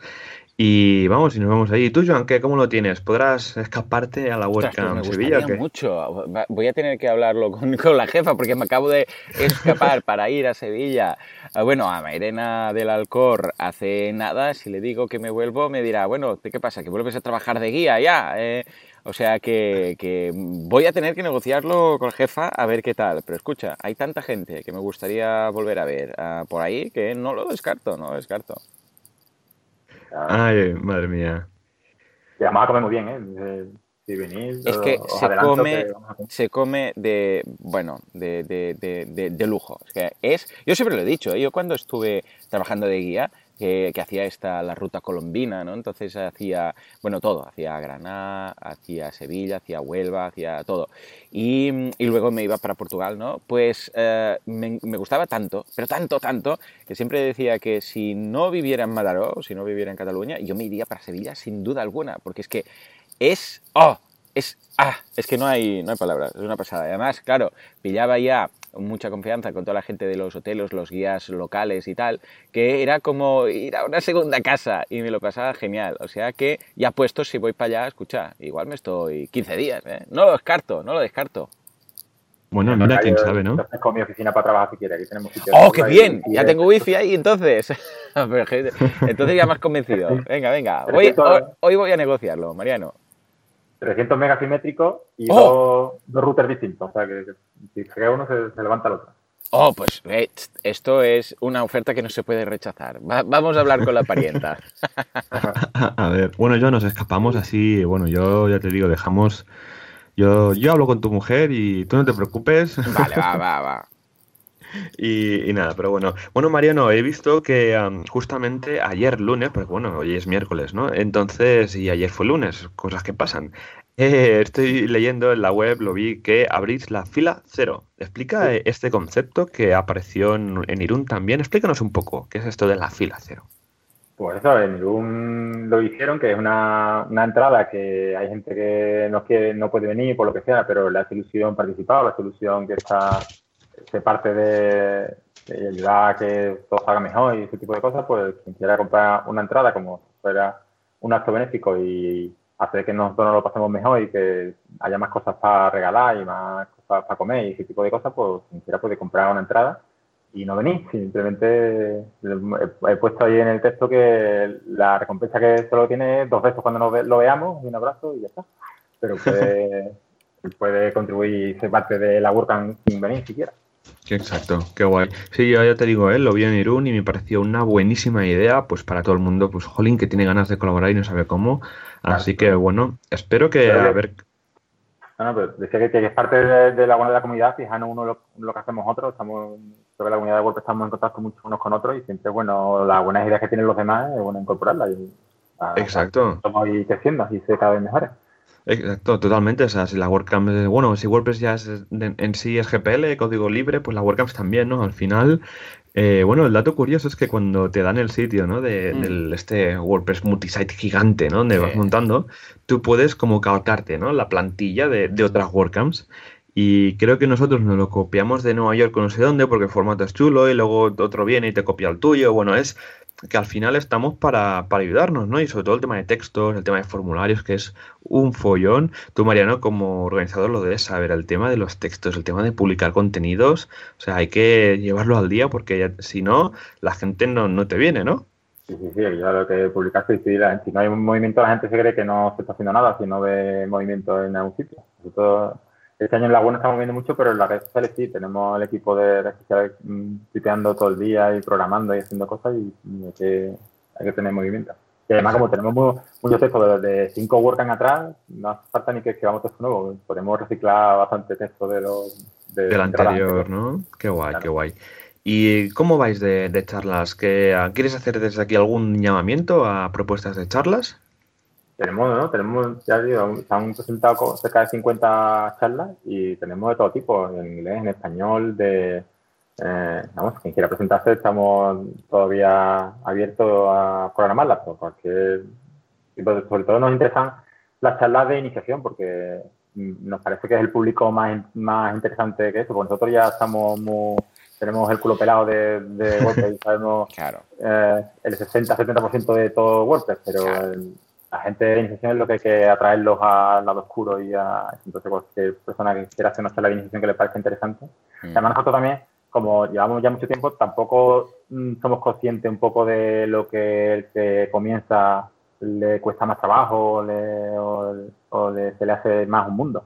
Y vamos, y nos vamos ahí. ¿Y tú, Joan, qué, cómo lo tienes? ¿Podrás escaparte a la WordCamp pues Sevilla? ¿o mucho. Voy a tener que hablarlo con, con, la jefa porque me acabo de escapar para ir a Sevilla. Ah, bueno, a Mairena del Alcor hace nada. Si le digo que me vuelvo, me dirá, bueno, ¿qué pasa? ¿Que vuelves a trabajar de guía ya? Eh, o sea que, que, voy a tener que negociarlo con la jefa a ver qué tal. Pero escucha, hay tanta gente que me gustaría volver a ver uh, por ahí que no lo descarto, no lo descarto. Ay, madre mía. Y además a comer muy bien, ¿eh? Si venís, es que se come, se come de, bueno, de, de, de, de lujo. Es que es, yo siempre lo he dicho, ¿eh? yo cuando estuve trabajando de guía, que, hacía esta, la ruta colombina, ¿no? Entonces hacía, bueno, todo, hacía Granada, hacía Sevilla, hacía Huelva, hacía todo. Y, y luego me iba para Portugal, ¿no? Pues eh, me, gustaba tanto, pero tanto, tanto, que siempre decía que si no viviera en Mataró, si no viviera en Cataluña, yo me iría para Sevilla sin duda alguna, porque es que es, oh, es, ah, es que no hay, no hay palabras, es una pasada. Además, claro, pillaba ya mucha confianza con toda la gente de los hoteles, los guías locales y tal, que era como ir a una segunda casa y me lo pasaba genial. O sea que ya puesto, si voy para allá, escucha, igual me estoy 15 días, ¿eh? No lo descarto, no lo descarto. Bueno, mira, quién sabe, ¿no? con mi oficina para trabajar si quieres. Aquí tenemos ¡Oh, qué bien! Ya tengo wifi ahí, entonces. entonces ya me has convencido. Venga, venga. Hoy, hoy voy a negociarlo, Mariano. 300 megas simétricos y ¡Oh! dos, routers distintos. O sea, que, si se cae uno, se, levanta el otro. Oh, pues eh, esto es una oferta que no se puede rechazar. vamos a hablar con la parienta. a ver, bueno, yo nos escapamos así. Bueno, yo ya te digo, dejamos. Yo, yo hablo con tu mujer y tú no te preocupes. Vale, va, va, va. Y, nada, pero bueno. Bueno, Mariano, he visto que justamente ayer lunes, porque bueno, hoy es miércoles, ¿no? Entonces, y ayer fue lunes, cosas que pasan. Eh, estoy leyendo en la web, lo vi, que abrís la fila cero. Explica este concepto que apareció en, en Irún también. Explícanos un poco, ¿qué es esto de la fila cero? Pues eso, en Irún lo hicieron, que es una, una, entrada que hay gente que no, quiere, no puede venir por lo que sea, pero la solución participado, la solución que está se parte de, ayudar a que todo salga mejor y ese tipo de cosas, pues quien quiera comprar una entrada como fuera un acto benéfico y hacer que nosotros nos lo pasemos mejor y que haya más cosas para regalar y más cosas para comer y ese tipo de cosas, pues quien quiera puede comprar una entrada y no venís. Simplemente he puesto ahí en el texto que la recompensa que solo tiene es dos besos cuando nos lo veamos y un abrazo y ya está. Pero puede, puede contribuir, ser parte de la WordCamp sin venir siquiera. Exacto, qué guay. Sí, yo ya te digo, ¿eh? lo vi en Irún y me pareció una buenísima idea, pues para todo el mundo, pues Jolín que tiene ganas de colaborar y no sabe cómo. Así que bueno, espero que a ver no, no, pero decía que, es parte de, la buena de la comunidad, fijando uno lo, lo, que hacemos otros, estamos, que la comunidad de WordPress estamos en contacto mucho unos con otros y siempre, bueno, las buenas ideas que tienen los demás es bueno incorporarlas. Y, Exacto. Estamos ahí creciendo, así se cada vez mejores. Exacto, totalmente. O sea, si la WordCamp, bueno, si WordPress ya es, en sí es GPL, código libre, pues la WordCamp también, ¿no? Al final, eh, bueno, el dato curioso es que cuando te dan el sitio, ¿no? De, mm. del, este WordPress multisite gigante, ¿no? Donde vas montando, tú puedes como calcarte, ¿no? La plantilla de, de otras WordCamps. Y creo que nosotros nos lo copiamos de Nueva York no sé dónde, porque el formato es chulo y luego otro viene y te copia el tuyo. Bueno, es que al final estamos para, para, ayudarnos, ¿no? Y sobre todo el tema de textos, el tema de formularios, que es un follón. Tú, Mariano, como organizador lo debes saber, el tema de los textos, el tema de publicar contenidos, o sea, hay que llevarlo al día porque si no, la gente no, no te viene, ¿no? Sí, sí, sí, yo lo que publicaste y si, si no hay un movimiento, la gente se cree que no se está haciendo nada si no ve movimiento en algún sitio. Este año en Laguna estamos viendo mucho, pero en las redes sociales sí, tenemos el equipo de redes sociales mm, todo el día y programando y haciendo cosas y, hay, que, hay, que, tener movimiento. Y además, como tenemos muchos textos de, cinco WordCamp atrás, no hace falta ni que escribamos texto nuevo. Podemos reciclar bastante texto de los... De, Del anterior, ¿no? Qué guay, qué guay. ¿Y cómo vais de, de charlas? ¿Quieres hacer desde aquí algún llamamiento a propuestas de charlas? Tenemos, ¿no? Tenemos, ya digo, se han presentado cerca de 50 charlas y tenemos de todo tipo, en inglés, en español, de, eh, vamos, quien quiera presentarse, estamos todavía abiertos a programarlas, por cualquier, sobre todo nos interesan las charlas de iniciación porque nos parece que es el público más, más interesante que eso, porque nosotros ya estamos muy, tenemos el culo pelado de, de WordPress y sabemos eh, el 60-70% de todo WordPress, pero la gente de iniciación es lo que hay que atraerlos al lado oscuro y a entonces cualquier persona que quiera hacer una charla de iniciación que le parezca interesante. Mm. Además nosotros también, como llevamos ya mucho tiempo, tampoco mm, somos conscientes un poco de lo que el que comienza le cuesta más trabajo o, se le hace más un mundo.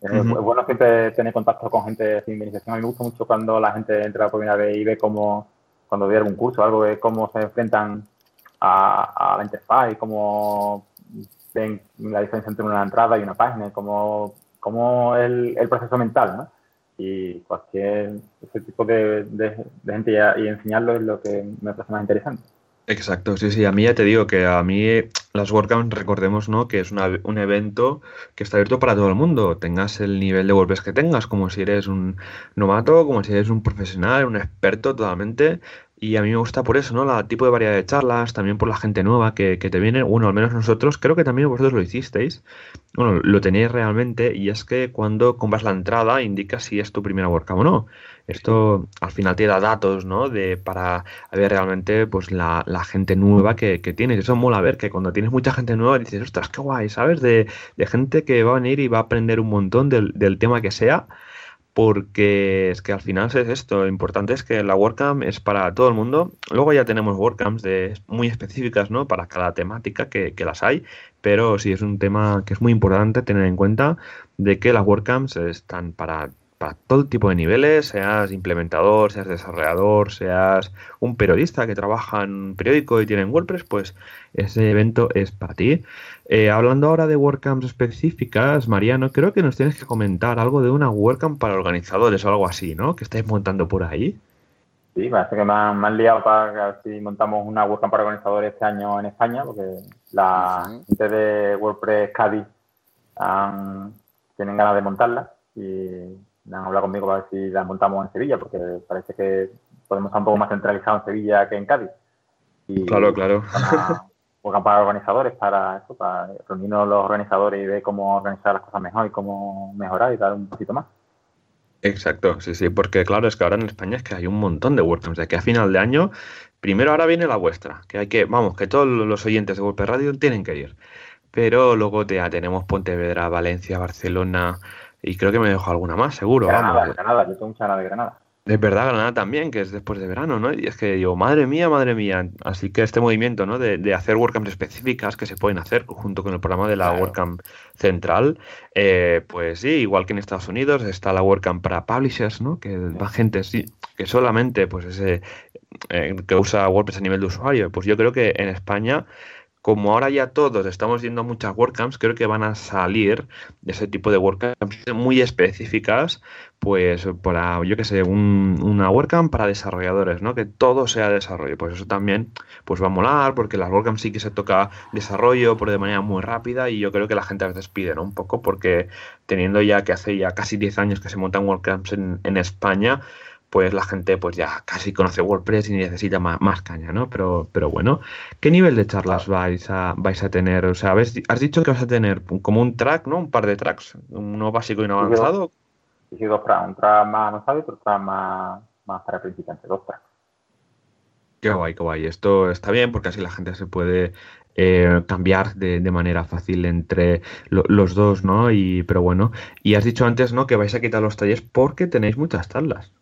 Es bueno siempre tener contacto con gente sin iniciación. A mí me gusta mucho cuando la gente entra por primera vez y ve cómo, cuando ve algún curso o algo, ve cómo se enfrentan a, la interfaz y cómo ven la diferencia entre una entrada y una página, como cómo el, el proceso mental, ¿no? Y cualquier ese tipo de, de, gente y, enseñarlo es lo que me parece más interesante. Exacto, sí, sí, a mí ya te digo que a mí las WordCamps, recordemos, ¿no? Que es un evento que está abierto para todo el mundo, tengas el nivel de WordPress que tengas, como si eres un novato, como si eres un profesional, un experto totalmente, y a mí me gusta por eso, ¿no? La tipo de variedad de charlas, también por la gente nueva que, que te viene. Bueno, al menos nosotros, creo que también vosotros lo hicisteis. Bueno, lo tenéis realmente. Y es que cuando compras la entrada, indica si es tu primera WordCamp o no. Esto al final te da datos, ¿no? De para ver realmente pues la, la gente nueva que, que, tienes. Eso mola ver que cuando tienes mucha gente nueva dices, ostras, qué guay, ¿sabes? De, de gente que va a venir y va a aprender un montón del, del tema que sea porque es que al final es esto, lo importante es que la WordCamp es para todo el mundo. Luego ya tenemos WordCamps de, muy específicas, ¿no? Para cada temática que, las hay, pero sí es un tema que es muy importante tener en cuenta de que las WordCamps están para para todo tipo de niveles, seas implementador, seas desarrollador, seas un periodista que trabaja en un periódico y tiene WordPress, pues ese evento es para ti. Eh, hablando ahora de WordCamps específicas, Mariano, creo que nos tienes que comentar algo de una WordCamp para organizadores o algo así, ¿no? Que estáis montando por ahí. Sí, parece que me han, liado para si montamos una WordCamp para organizadores este año en España, porque la gente de WordPress Cádiz tienen ganas de montarla y han hablado conmigo para ver si la montamos en Sevilla, porque parece que podemos estar un poco más centralizados en Sevilla que en Cádiz. claro, claro. Para, para organizadores, para eso, para reunirnos los organizadores y ver cómo organizar las cosas mejor y cómo mejorar y dar un poquito más. Exacto, sí, sí, porque claro, es que ahora en España es que hay un montón de WordCamps, de que a final de año, primero ahora viene la vuestra, que hay que, vamos, que todos los oyentes de WordPress Radio tienen que ir. Pero luego ya tenemos Pontevedra, Valencia, Barcelona, y creo que me dejo alguna más, seguro. Granada, vamos. Granada, yo tengo mucha ganas de Granada. Es verdad, Granada también, que es después de verano, ¿no? Y es que digo, madre mía, madre mía. Así que este movimiento, ¿no? De, de hacer WordCamps específicas que se pueden hacer junto con el programa de la WordCamp central, eh, pues sí, igual que en Estados Unidos está la WordCamp para publishers, ¿no? Que va gente, sí, que solamente, pues ese, eh, que usa WordPress a nivel de usuario. Pues yo creo que en España como ahora ya todos estamos yendo a muchas WordCamps, creo que van a salir ese tipo de WordCamps muy específicas, pues para, yo que sé, una WordCamp para desarrolladores, ¿no? Que todo sea desarrollo. Pues eso también pues va a molar, porque las WordCamps sí que se toca desarrollo, pero de manera muy rápida, y yo creo que la gente a veces pide, ¿no? Un poco, porque teniendo ya que hace ya casi 10 años que se montan WordCamps en, en España, pues la gente pues ya casi conoce WordPress y necesita más, caña, ¿no? Pero, pero bueno, ¿qué nivel de charlas vais a, vais a tener? O sea, has dicho que vas a tener como un track, ¿no? Un par de tracks, uno básico y uno avanzado. Sí, dos tracks, un track más avanzado y otro track más, más para principiantes, dos tracks. Qué guay, qué guay. Esto está bien porque así la gente se puede eh, cambiar de, manera fácil entre los dos, ¿no? Y, pero bueno, y has dicho antes, ¿no? Que vais a quitar los talleres porque tenéis muchas charlas.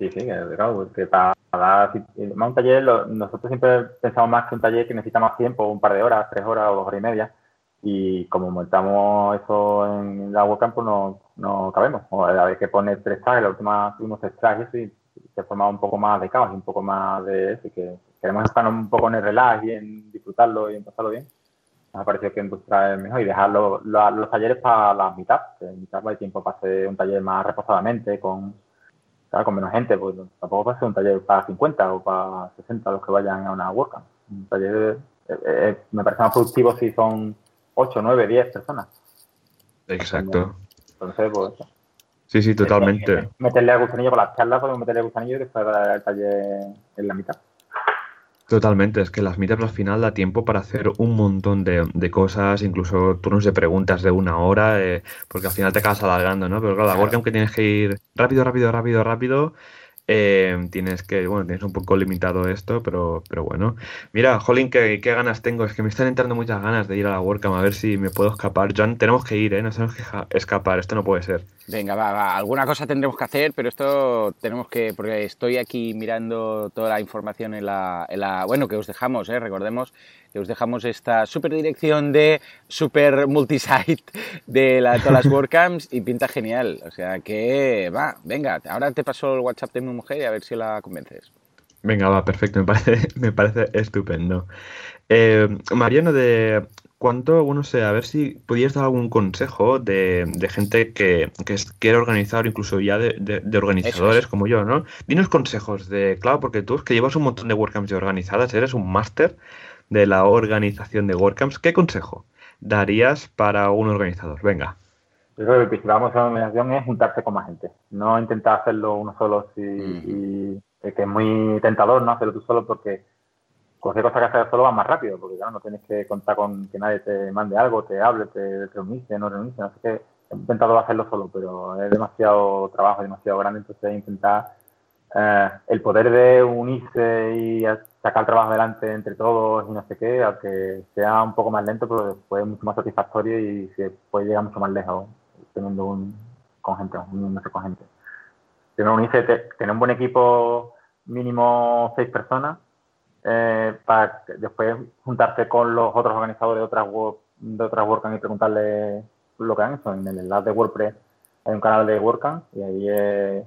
Sí, sí, claro, que para dar más un taller, nosotros siempre pensamos más que un taller que necesita más tiempo, un par de horas, tres horas o dos horas y media, y como montamos eso en la webcam, pues no, no cabemos. O a la vez que pone tres tags, la última tuvimos tres tags y se formaba un poco más de caos y un poco más de eso, que queremos estar un poco en el relax y en disfrutarlo y en pasarlo bien. Nos ha parecido que industria es mejor y dejar los, los, talleres para la mitad, que en mitad hay tiempo para hacer un taller más reposadamente, con con menos gente, pues tampoco va a ser un taller para 50 o para 60 los que vayan a una WordCamp. Un taller eh, eh, me parece más productivo si son 8, 9, 10 personas. Exacto. Entonces, pues Sí, sí, totalmente. Meterle a gusanillo con las charlas, podemos meterle a gusanillo y después el taller en la mitad. Totalmente, es que las meetups al final da tiempo para hacer un montón de, de cosas, incluso turnos de preguntas de una hora, eh, porque al final te acabas alargando, ¿no? Pero claro, la WordCamp que tienes que ir rápido, rápido, rápido, rápido, eh, tienes que, bueno, tienes un poco limitado esto, pero, pero bueno. Mira, Jolín, qué, ganas tengo. Es que me están entrando muchas ganas de ir a la WordCamp a ver si me puedo escapar. John, tenemos que ir, ¿eh? Nos tenemos que escapar. Esto no puede ser. Venga, va, va. Alguna cosa tendremos que hacer, pero esto tenemos que, porque estoy aquí mirando toda la información en la, en la bueno, que os dejamos, ¿eh? Recordemos que os dejamos esta super dirección de super multisite de la, todas las WordCamps y pinta genial. O sea que, va, venga, ahora te paso el WhatsApp de mi mujer y a ver si la convences. Venga, va, perfecto, me parece, me parece estupendo. Eh, Mariano, de cuánto, bueno, sé, a ver si pudieras dar algún consejo de, gente que, que, quiere organizar, incluso ya de, organizadores como yo, ¿no? Dinos consejos de, claro, porque tú es que llevas un montón de WordCamps ya organizadas, eres un máster de la organización de WordCamps, ¿qué consejo darías para un organizador? Venga. Yo creo que el principal consejo de organización es juntarse con más gente, no intentar hacerlo uno solo si, y, que es muy tentador no hacerlo tú solo porque cualquier cosa que hacer solo va más rápido, porque claro, no tienes que contar con que nadie te mande algo, te hable, te reuniste, no reuniste, no sé qué. He intentado hacerlo solo, pero es demasiado trabajo, demasiado grande, entonces intentar eh, el poder de unirse y sacar el trabajo adelante entre todos y no sé qué, aunque sea un poco más lento, pero después es mucho más satisfactorio y se puede llegar mucho más lejos teniendo un con gente, uniéndose con gente. Tener, unirse, tener un buen equipo, mínimo seis personas, eh, para después juntarse con los otros organizadores de otras, de otras WordCamp y preguntarles lo que han hecho. En el enlace de WordPress hay un canal de WordCamp y ahí es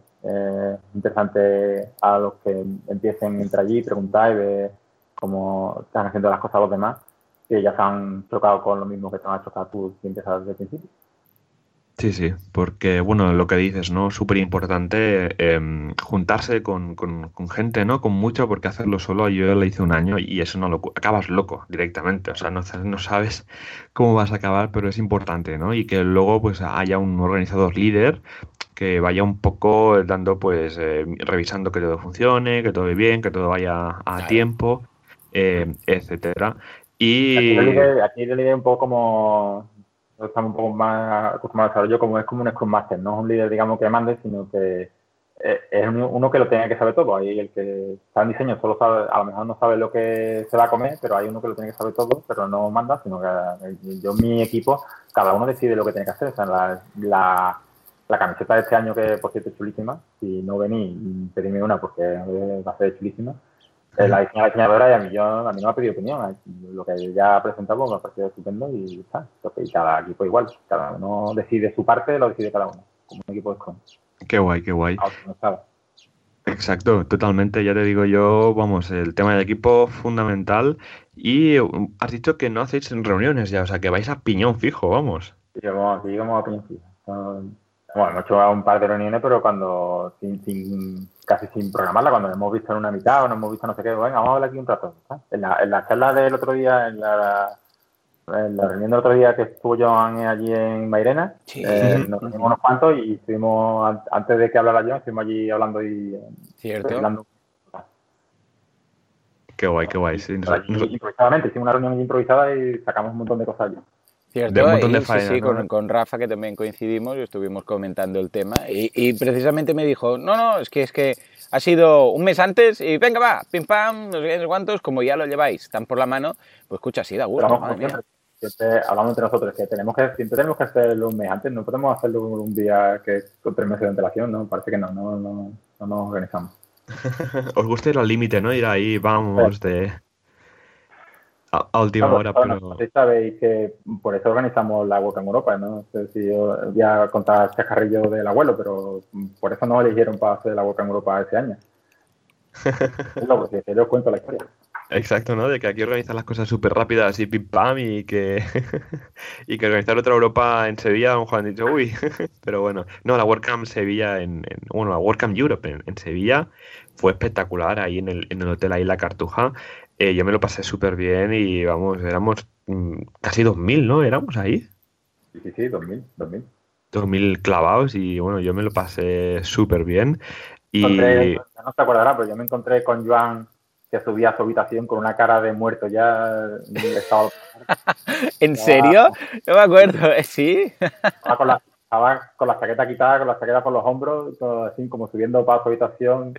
interesante a los que empiecen a entrar allí, preguntar y ver cómo están haciendo las cosas los demás, que ya se han chocado con lo mismo que te han chocado tú si empiezas desde el principio. Sí, sí, porque bueno, lo que dices, ¿no? Súper importante em, juntarse con, con, gente, ¿no? Con mucho, porque hacerlo solo yo lo hice un año y eso no lo acabas loco directamente, o sea, no, no sabes cómo vas a acabar, pero es importante, ¿no? Y que luego pues haya un organizador líder que vaya un poco dando, pues, eh, revisando que todo funcione, que todo vaya bien, que todo vaya a tiempo, eh, etcétera. Y... Aquí le diré un poco como estamos un poco más acostumbrados a desarrollo como es como un Scrum Master, no es un líder, digamos, que mande, sino que eh, es uno que lo tiene que saber todo. Ahí el que está en diseño solo sabe, a lo mejor no sabe lo que se va a comer, pero hay uno que lo tiene que saber todo, pero no manda, sino que eh, yo, mi equipo, cada uno decide lo que tiene que hacer. O sea, la, la, camiseta de este año, que por cierto es chulísima, si no vení, pedime una porque va a ser chulísima. Eh, la diseñadora y a mí, yo, a mí no me ha pedido opinión. Lo que ya ha presentado me ha parecido estupendo y está. Y cada equipo igual. Cada uno decide su parte, lo decide cada uno. Como un equipo de Scrum. Qué guay, qué guay. Exacto, totalmente. Ya te digo yo, vamos, el tema del equipo fundamental. Y um, has dicho que no hacéis reuniones ya, o sea, que vais a piñón fijo, vamos. Sí, llegamos, a piñón fijo. Bueno, hemos hecho un par de reuniones, pero cuando sin, casi sin programarla, cuando hemos visto en una mitad o no hemos visto no sé qué, venga, vamos a hablar aquí un rato. En la, en la charla del otro día, en la, en la reunión del otro día que estuvo Joan allí en Mairena, eh, nos reunimos unos cuantos y estuvimos, antes de que hablara Joan, estuvimos allí hablando y Cierto. hablando. Qué guay, qué guay. Sí, improvisadamente, hicimos una reunión improvisada y sacamos un montón de cosas allí. Cierto, sí, sí, con, Rafa que también coincidimos y estuvimos comentando el tema y, precisamente me dijo, no, no, es que es que ha sido un mes antes y venga va, pim pam, no sé cuántos, como ya lo lleváis tan por la mano, pues escucha, así da gusto. hablamos entre nosotros que tenemos que siempre tenemos que hacerlo un mes antes, no podemos hacerlo un día que con tres meses de antelación, ¿no? Parece que no, no, no, no nos organizamos. Os gusta ir al límite, ¿no? Ir ahí, vamos, de a, última hora, pero... sabéis que por eso organizamos la WordCamp Europa, ¿no? No sé si yo voy a contar el chacarrillo del abuelo, pero por eso no eligieron para hacer la WordCamp Europa ese año. es lo que os cuento la historia. Exacto, ¿no? De que aquí organizan las cosas súper rápidas y pim pam y que, y que organizar otra Europa en Sevilla, a lo mejor han dicho, uy, pero bueno, no, la WordCamp Sevilla, en, bueno, la WordCamp Europe en, en, Sevilla fue espectacular ahí en el, en el hotel ahí La Cartuja eh, yo me lo pasé súper bien y vamos, éramos mm, casi 2.000, ¿no? Éramos ahí. Sí, sí, sí, 2.000, 2.000. 2.000 clavados y bueno, yo me lo pasé súper bien. Y... no te acordarás, pero yo me encontré con Joan que subía a su habitación con una cara de muerto ya. Estaba... ¿En serio? No me acuerdo, ¿eh? ¿sí? Estaba con, la, estaba con la chaqueta quitada, con la chaqueta por los hombros, todo así como subiendo para su habitación,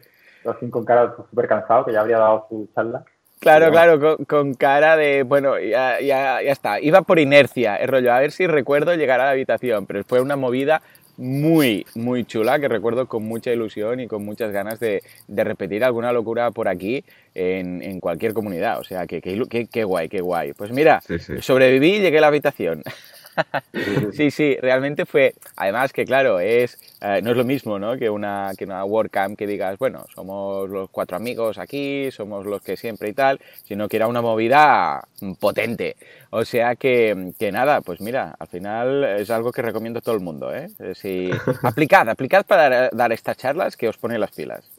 así con cara súper cansado, que ya habría dado su charla. Claro, claro, con, cara de, bueno, ya, ya, ya está. Iba por inercia, el rollo, a ver si recuerdo llegar a la habitación, pero fue una movida muy, muy chula que recuerdo con mucha ilusión y con muchas ganas de, de repetir alguna locura por aquí en, en, cualquier comunidad. O sea, que, que, guay, qué guay. Pues mira, sobreviví y llegué a la habitación. sí, sí, realmente fue, además que claro, es, eh, no es lo mismo ¿no? que una, que una WordCamp que digas, bueno, somos los cuatro amigos aquí, somos los que siempre y tal, sino que era una movida potente. O sea que, que nada, pues mira, al final es algo que recomiendo a todo el mundo. ¿eh? Si, aplicad, aplicad para dar, dar estas charlas que os pone las pilas.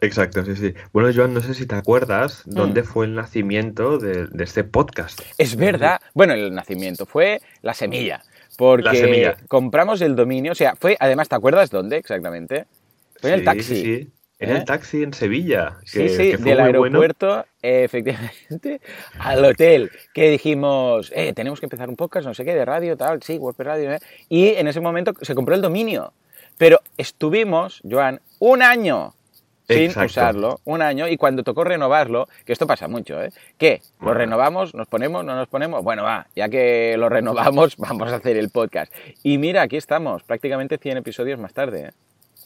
Exacto, sí, sí. Bueno, Joan, no sé si te acuerdas mm. dónde fue el nacimiento de, este podcast. Es verdad. Bueno, el nacimiento fue la semilla. Porque compramos el dominio, o sea, fue, además, ¿te acuerdas dónde exactamente? Fue en el taxi. Sí, sí. En el ¿Eh? taxi en Sevilla. sí, sí, del aeropuerto, efectivamente, al hotel. Que dijimos, eh, tenemos que empezar un podcast, no sé qué, de radio, tal, sí, WordPress Radio. ¿eh? Y en ese momento se compró el dominio. Pero estuvimos, Joan, un año sin usarlo, un año, y cuando tocó renovarlo, que esto pasa mucho, ¿eh? ¿Qué? ¿Lo renovamos? ¿Nos ponemos? ¿No nos ponemos? Bueno, va, ya que lo renovamos, vamos a hacer el podcast. Y mira, aquí estamos, prácticamente 100 episodios más tarde, ¿eh?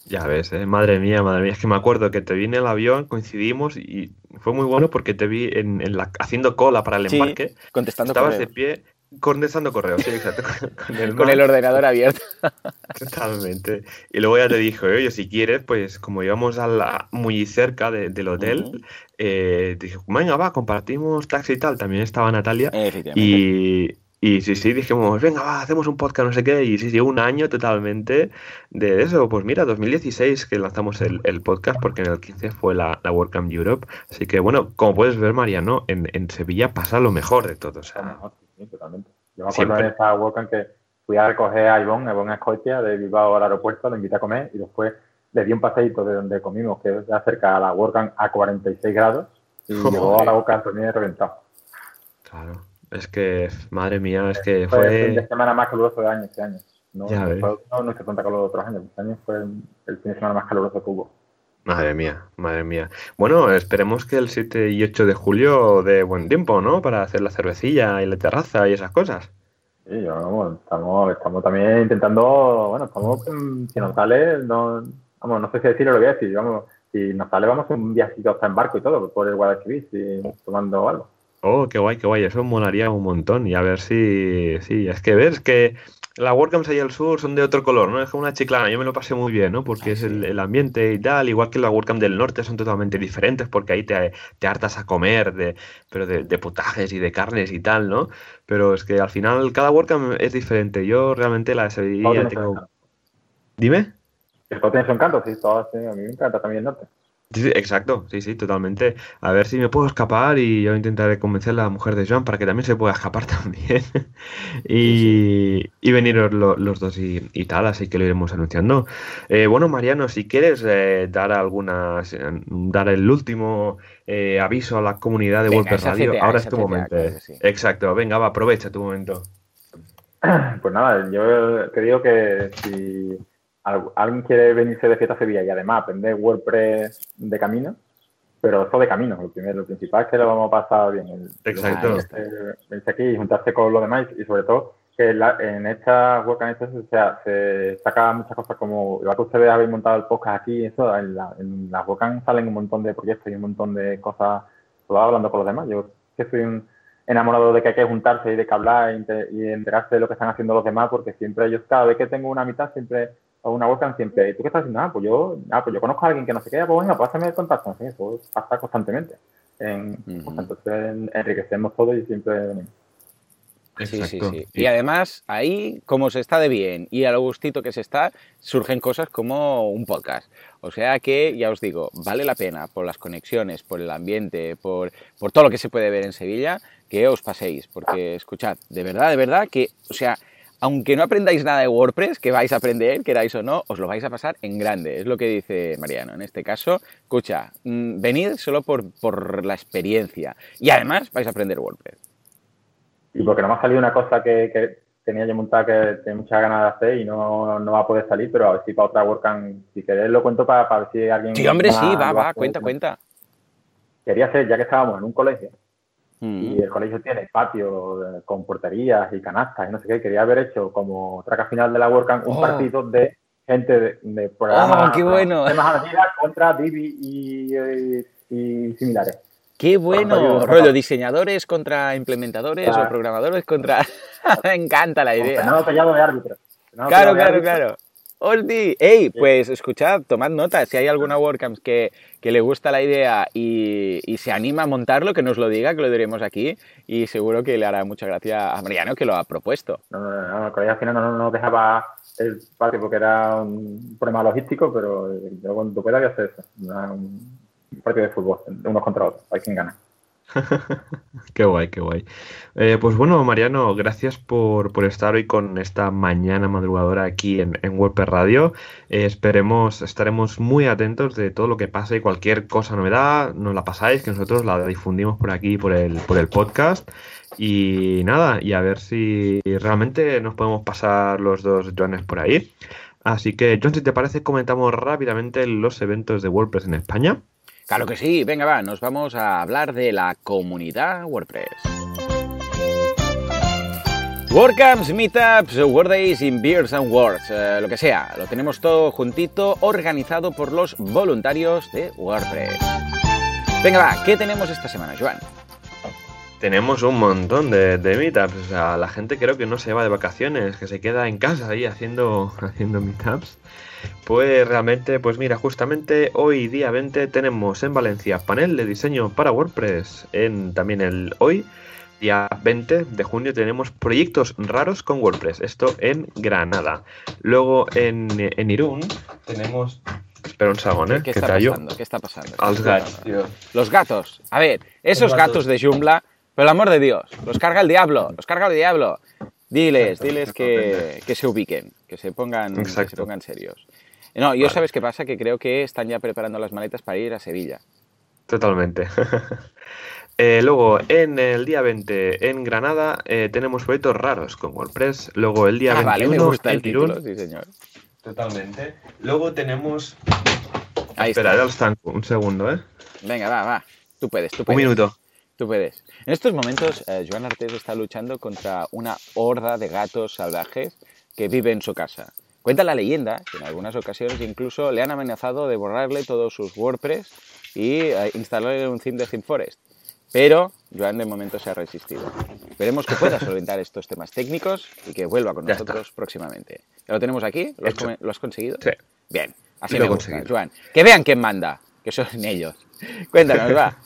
Ya ves, ¿eh? madre mía, madre mía, es que me acuerdo que te vi en el avión, coincidimos y fue muy bueno porque te vi en, la, haciendo cola para el embarque. contestando Estabas de pie contestando correos, sí, exacto. Con, el, con el, ordenador abierto. Totalmente. Y luego ya te dije, oye, si quieres, pues como íbamos a la, muy cerca del hotel, eh, dije, venga, va, compartimos taxi y tal. También estaba Natalia. Y, y sí, sí, dijimos, venga, va, hacemos un podcast, no sé qué. Y sí, sí, un año totalmente de eso. Pues mira, 2016 que lanzamos el, podcast, porque en el 15 fue la, la WordCamp Europe. Así que bueno, como puedes ver, Mariano, en, en Sevilla pasa lo mejor de todo. O sea, sí, totalmente. Yo me acuerdo de esa WordCamp que fui a recoger a Ivonne, a Ivonne a Escocia, de Bilbao al aeropuerto, lo invité a comer y después le di un paseíto de donde comimos, que es cerca a la WordCamp a 46 grados, y llegó a la boca también reventado. Claro. Es que, madre mía, es que fue... Fue el fin de semana más caluroso de año este año. No, ya no, no, no, calor de otros años. Este año fue el fin de semana más caluroso que hubo. Madre mía, madre mía. Bueno, esperemos que el 7 y 8 de julio de buen tiempo, ¿no? Para hacer la cervecilla y la terraza y esas cosas. Sí, vamos, estamos, estamos también intentando, bueno, estamos, si nos sale, no, vamos, no sé si decirlo lo voy a decir, vamos, si nos sale vamos un viajito hasta en barco y todo, por el Guadalquivir, si, tomando algo. Oh, qué guay, qué guay, eso molaría un montón. Y a ver si, sí, es que ves que las WordCamps ahí al sur son de otro color, ¿no? Es como una chiclana, yo me lo pasé muy bien, ¿no? Porque es el, ambiente y tal, igual que las WordCamp del norte son totalmente diferentes porque ahí te, te hartas a comer, de, pero de, de, potajes y de carnes y tal, ¿no? Pero es que al final cada WordCamp es diferente. Yo realmente la de Sevilla tengo... Dime. El sí, a mí me encanta también el norte. Sí, exacto, sí, sí, totalmente. A ver si me puedo escapar y yo intentaré convencer a la mujer de Joan para que también se pueda escapar también. y, y, venir los dos y, tal, así que lo iremos anunciando. Eh, bueno, Mariano, si quieres eh, dar algunas, dar el último eh, aviso a la comunidad de WordPress Radio, ahora es tu momento. Exacto, venga, va, aprovecha tu momento. Pues nada, yo te digo que si alguien quiere venirse de fiesta a Sevilla y además aprender WordPress de camino, pero eso de camino, lo primero, lo principal es que lo vamos a pasar bien. Exacto. Venirse aquí y juntarse con los demás y sobre todo que en esta WordCamp o sea, se saca muchas cosas como, igual que ustedes habéis montado el podcast aquí, eso, en, la, en las WordCamp salen un montón de proyectos y un montón de cosas, todo hablando con los demás. Yo que soy un enamorado de que hay que juntarse y de que hablar y enterarse de lo que están haciendo los demás, porque siempre ellos, cada vez que tengo una mitad, siempre o una WordCamp siempre, ¿y tú qué estás haciendo? Ah, pues yo, ah, pues yo conozco a alguien que no se qué, pues venga, pásame el contacto. Sí, eso pasa constantemente. En, Entonces enriquecemos todo y siempre Sí, sí, sí. Y además, ahí, como se está de bien y a lo gustito que se está, surgen cosas como un podcast. O sea que, ya os digo, vale la pena por las conexiones, por el ambiente, por, por todo lo que se puede ver en Sevilla, que os paséis. Porque, escuchad, de verdad, de verdad, que, o sea, aunque no aprendáis nada de WordPress, que vais a aprender, queráis o no, os lo vais a pasar en grande. Es lo que dice Mariano. En este caso, escucha, mm, venid solo por, la experiencia. Y además vais a aprender WordPress. Y porque no me ha salido una cosa que, tenía yo montada que tenía muchas ganas de hacer y no, va a poder salir, pero a ver si para otra WordCamp, si queréis lo cuento para, ver si alguien... Sí, hombre, sí, va, va, cuenta, cuenta. Quería hacer, ya que estábamos en un colegio, y el colegio tiene patio eh, con porterías y canastas y no sé qué. Quería haber hecho como traca final de la WordCamp un oh. partido de gente de, de programas oh, qué bueno. contra Divi y, similares. Qué bueno, rollo diseñadores contra implementadores o programadores contra... Me encanta la idea. No, de árbitro. claro, claro, claro. ¡Oldi! ¡Ey! Pues escuchad, tomad nota. Si hay alguna WordCamp que, que le gusta la idea y, se anima a montarlo, que nos lo diga, que lo diremos aquí. Y seguro que le hará mucha gracia a Mariano que lo ha propuesto. No, no, no, no al final no nos dejaba el patio porque era un problema logístico, pero yo cuando pueda voy a hacer eso. Un partido de fútbol, unos contra otros. Hay quien gana. qué guay, qué guay. Eh, pues bueno, Mariano, gracias por, estar hoy con esta mañana madrugadora aquí en, en WordPress Radio. Eh, esperemos, estaremos muy atentos de todo lo que pase y cualquier cosa novedad, nos la pasáis, que nosotros la difundimos por aquí, por el, por el podcast. Y nada, y a ver si realmente nos podemos pasar los dos Joanes por ahí. Así que, John, si te parece, comentamos rápidamente los eventos de WordPress en España. Claro que sí, venga va, nos vamos a hablar de la comunidad WordPress. WordCamps, Meetups, Days in Beers and Words, eh, lo que sea, lo tenemos todo juntito, organizado por los voluntarios de WordPress. Venga va, ¿qué tenemos esta semana, Joan? Tenemos un montón de, de meetups. O sea, la gente creo que no se va de vacaciones, que se queda en casa ahí haciendo, haciendo meetups. Pues realmente, pues mira, justamente hoy día 20 tenemos en Valencia panel de diseño para WordPress. En también el hoy, día 20 de junio, tenemos proyectos raros con WordPress. Esto en Granada. Luego en, en Irún tenemos. Espera un segundo, ¿eh? ¿Qué está pasando? ¿Qué está pasando? Als gatos. Los gatos. A ver, esos Los gatos gatos. de Joomla, por el amor de Dios, los carga el diablo, los carga el diablo. Diles, diles que, que se ubiquen, que se pongan, que se pongan serios. No, yo Vale. sabes qué pasa, que creo que están ya preparando las maletas para ir a Sevilla. Totalmente. Eh, luego, en el día 20 en Granada eh, tenemos proyectos raros con WordPress. Luego, el día Ah, vale, 21 me gusta en el título, sí señor. Totalmente. Luego tenemos. Ahí Espera, está. ya lo estanco. Un segundo, ¿eh? Venga, va, va. Tú puedes, tú Un puedes. minuto. Tú puedes. En estos momentos, eh, Joan Artés está luchando contra una horda de gatos salvajes que vive en su casa. Cuenta la leyenda que en algunas ocasiones incluso le han amenazado de borrarle todos sus WordPress y eh, instalarle un theme de ThemeForest. Pero Joan de momento se ha resistido. Esperemos que pueda solventar estos temas técnicos y que vuelva con Ya nosotros próximamente. ¿Ya lo tenemos aquí? ¿Lo has, lo has conseguido? Sí. Bien, así Lo me gusta. Joan. Que vean quién manda, que son ellos. Cuéntanos, va.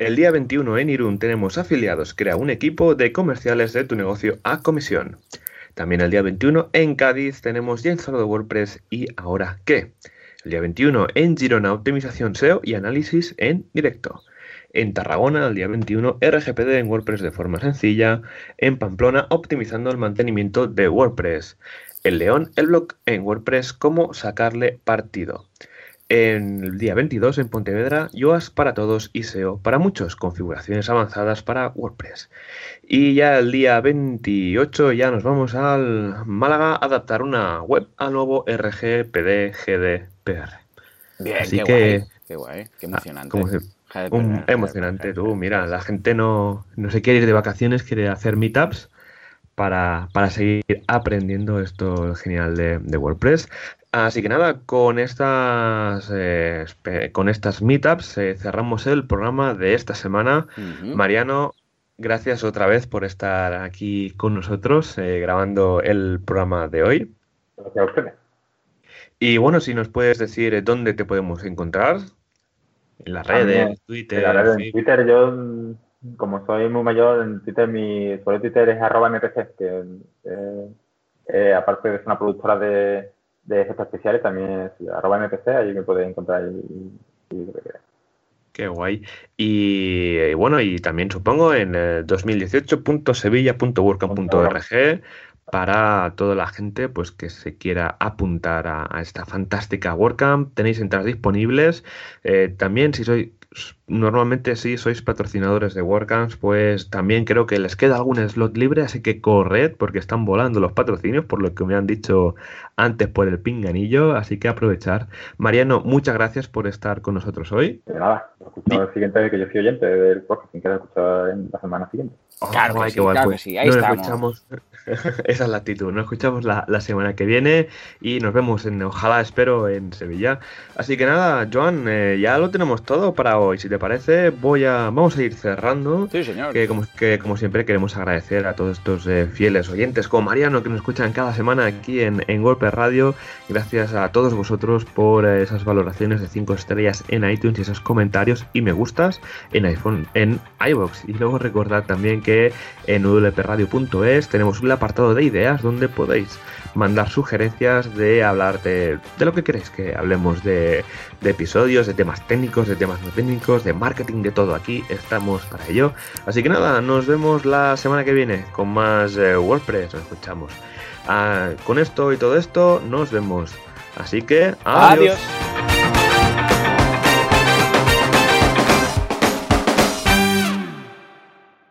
El día 21 en Irún tenemos afiliados. Crea un equipo de comerciales de tu negocio a comisión. También el día 21 en Cádiz tenemos ya instalado WordPress y ahora qué. El día 21 en Girona optimización SEO y análisis en directo. En Tarragona, el día 21, RGPD en WordPress de forma sencilla. En Pamplona, optimizando el mantenimiento de WordPress. En León, el blog en WordPress, cómo sacarle partido. En el día 22 en Pontevedra, Yoast para todos y SEO para muchos, configuraciones avanzadas para WordPress. Y ya el día 28 ya nos vamos al Málaga a adaptar una web al nuevo RGPD GDPR. Bien, Así qué que- guay, qué guay, qué emocionante. Un- perdón, emocionante joder, tú, mira, la gente no, no se quiere ir de vacaciones, quiere hacer meetups para, para seguir aprendiendo esto genial de, de WordPress. Así que nada, con estas, eh, con estas meetups eh, cerramos el programa de esta semana. Mariano, gracias otra vez por estar aquí con nosotros eh, grabando el programa de hoy. Gracias a ustedes. Y bueno, si nos puedes decir eh, dónde te podemos encontrar. En las redes, Twitter, En la red, en. Twitter, yo, como soy muy mayor, en Twitter, mi sobre Twitter es arroba mpc, que eh, eh, aparte de ser una productora de, de efectos especiales, también es arroba mpc, ahí me podéis encontrar y. Qué guay. Y, bueno, y también supongo en eh, 2018.sevilla.wordcamp.org para toda la gente pues que se quiera apuntar a, a esta fantástica WordCamp. Tenéis entradas disponibles. Eh, también si sois normalmente si sois patrocinadores de WordCamps, pues también creo que les queda algún slot libre, así que corred porque están volando los patrocinios, por lo que me han dicho antes por el pinganillo, así que aprovechar. Mariano, muchas gracias por estar con nosotros hoy. De nada, lo escucho el siguiente, que yo soy oyente del podcast, sin que lo escucho en la semana siguiente. Claro que guay, sí, claro pues que sí, ahí nos estamos. escuchamos. Esa es la actitud. Nos escuchamos la, la semana que viene y nos vemos en, ojalá, espero, en Sevilla. Así que nada, Joan, eh, ya lo tenemos todo para hoy. Si te parece, voy a, vamos a ir cerrando. Sí, señor. Que como, que como siempre queremos agradecer a todos estos eh, fieles oyentes como Mariano que nos escuchan cada semana aquí en, en Golpe Radio. Gracias a todos vosotros por eh, esas valoraciones de 5 estrellas en iTunes y esos comentarios y me gustas en iPhone, en iBox. Y luego recordad también que en wpradio.es tenemos un apartado de ideas donde podéis mandar sugerencias de hablar de, de lo que queréis que hablemos de, de episodios, de temas técnicos, de temas no técnicos, marketing, de todo. Aquí estamos para ello. Así que nada, nos vemos la semana que viene con más eh, WordPress. Nos escuchamos. Ah, con esto y todo esto, nos vemos. Así que. Adiós.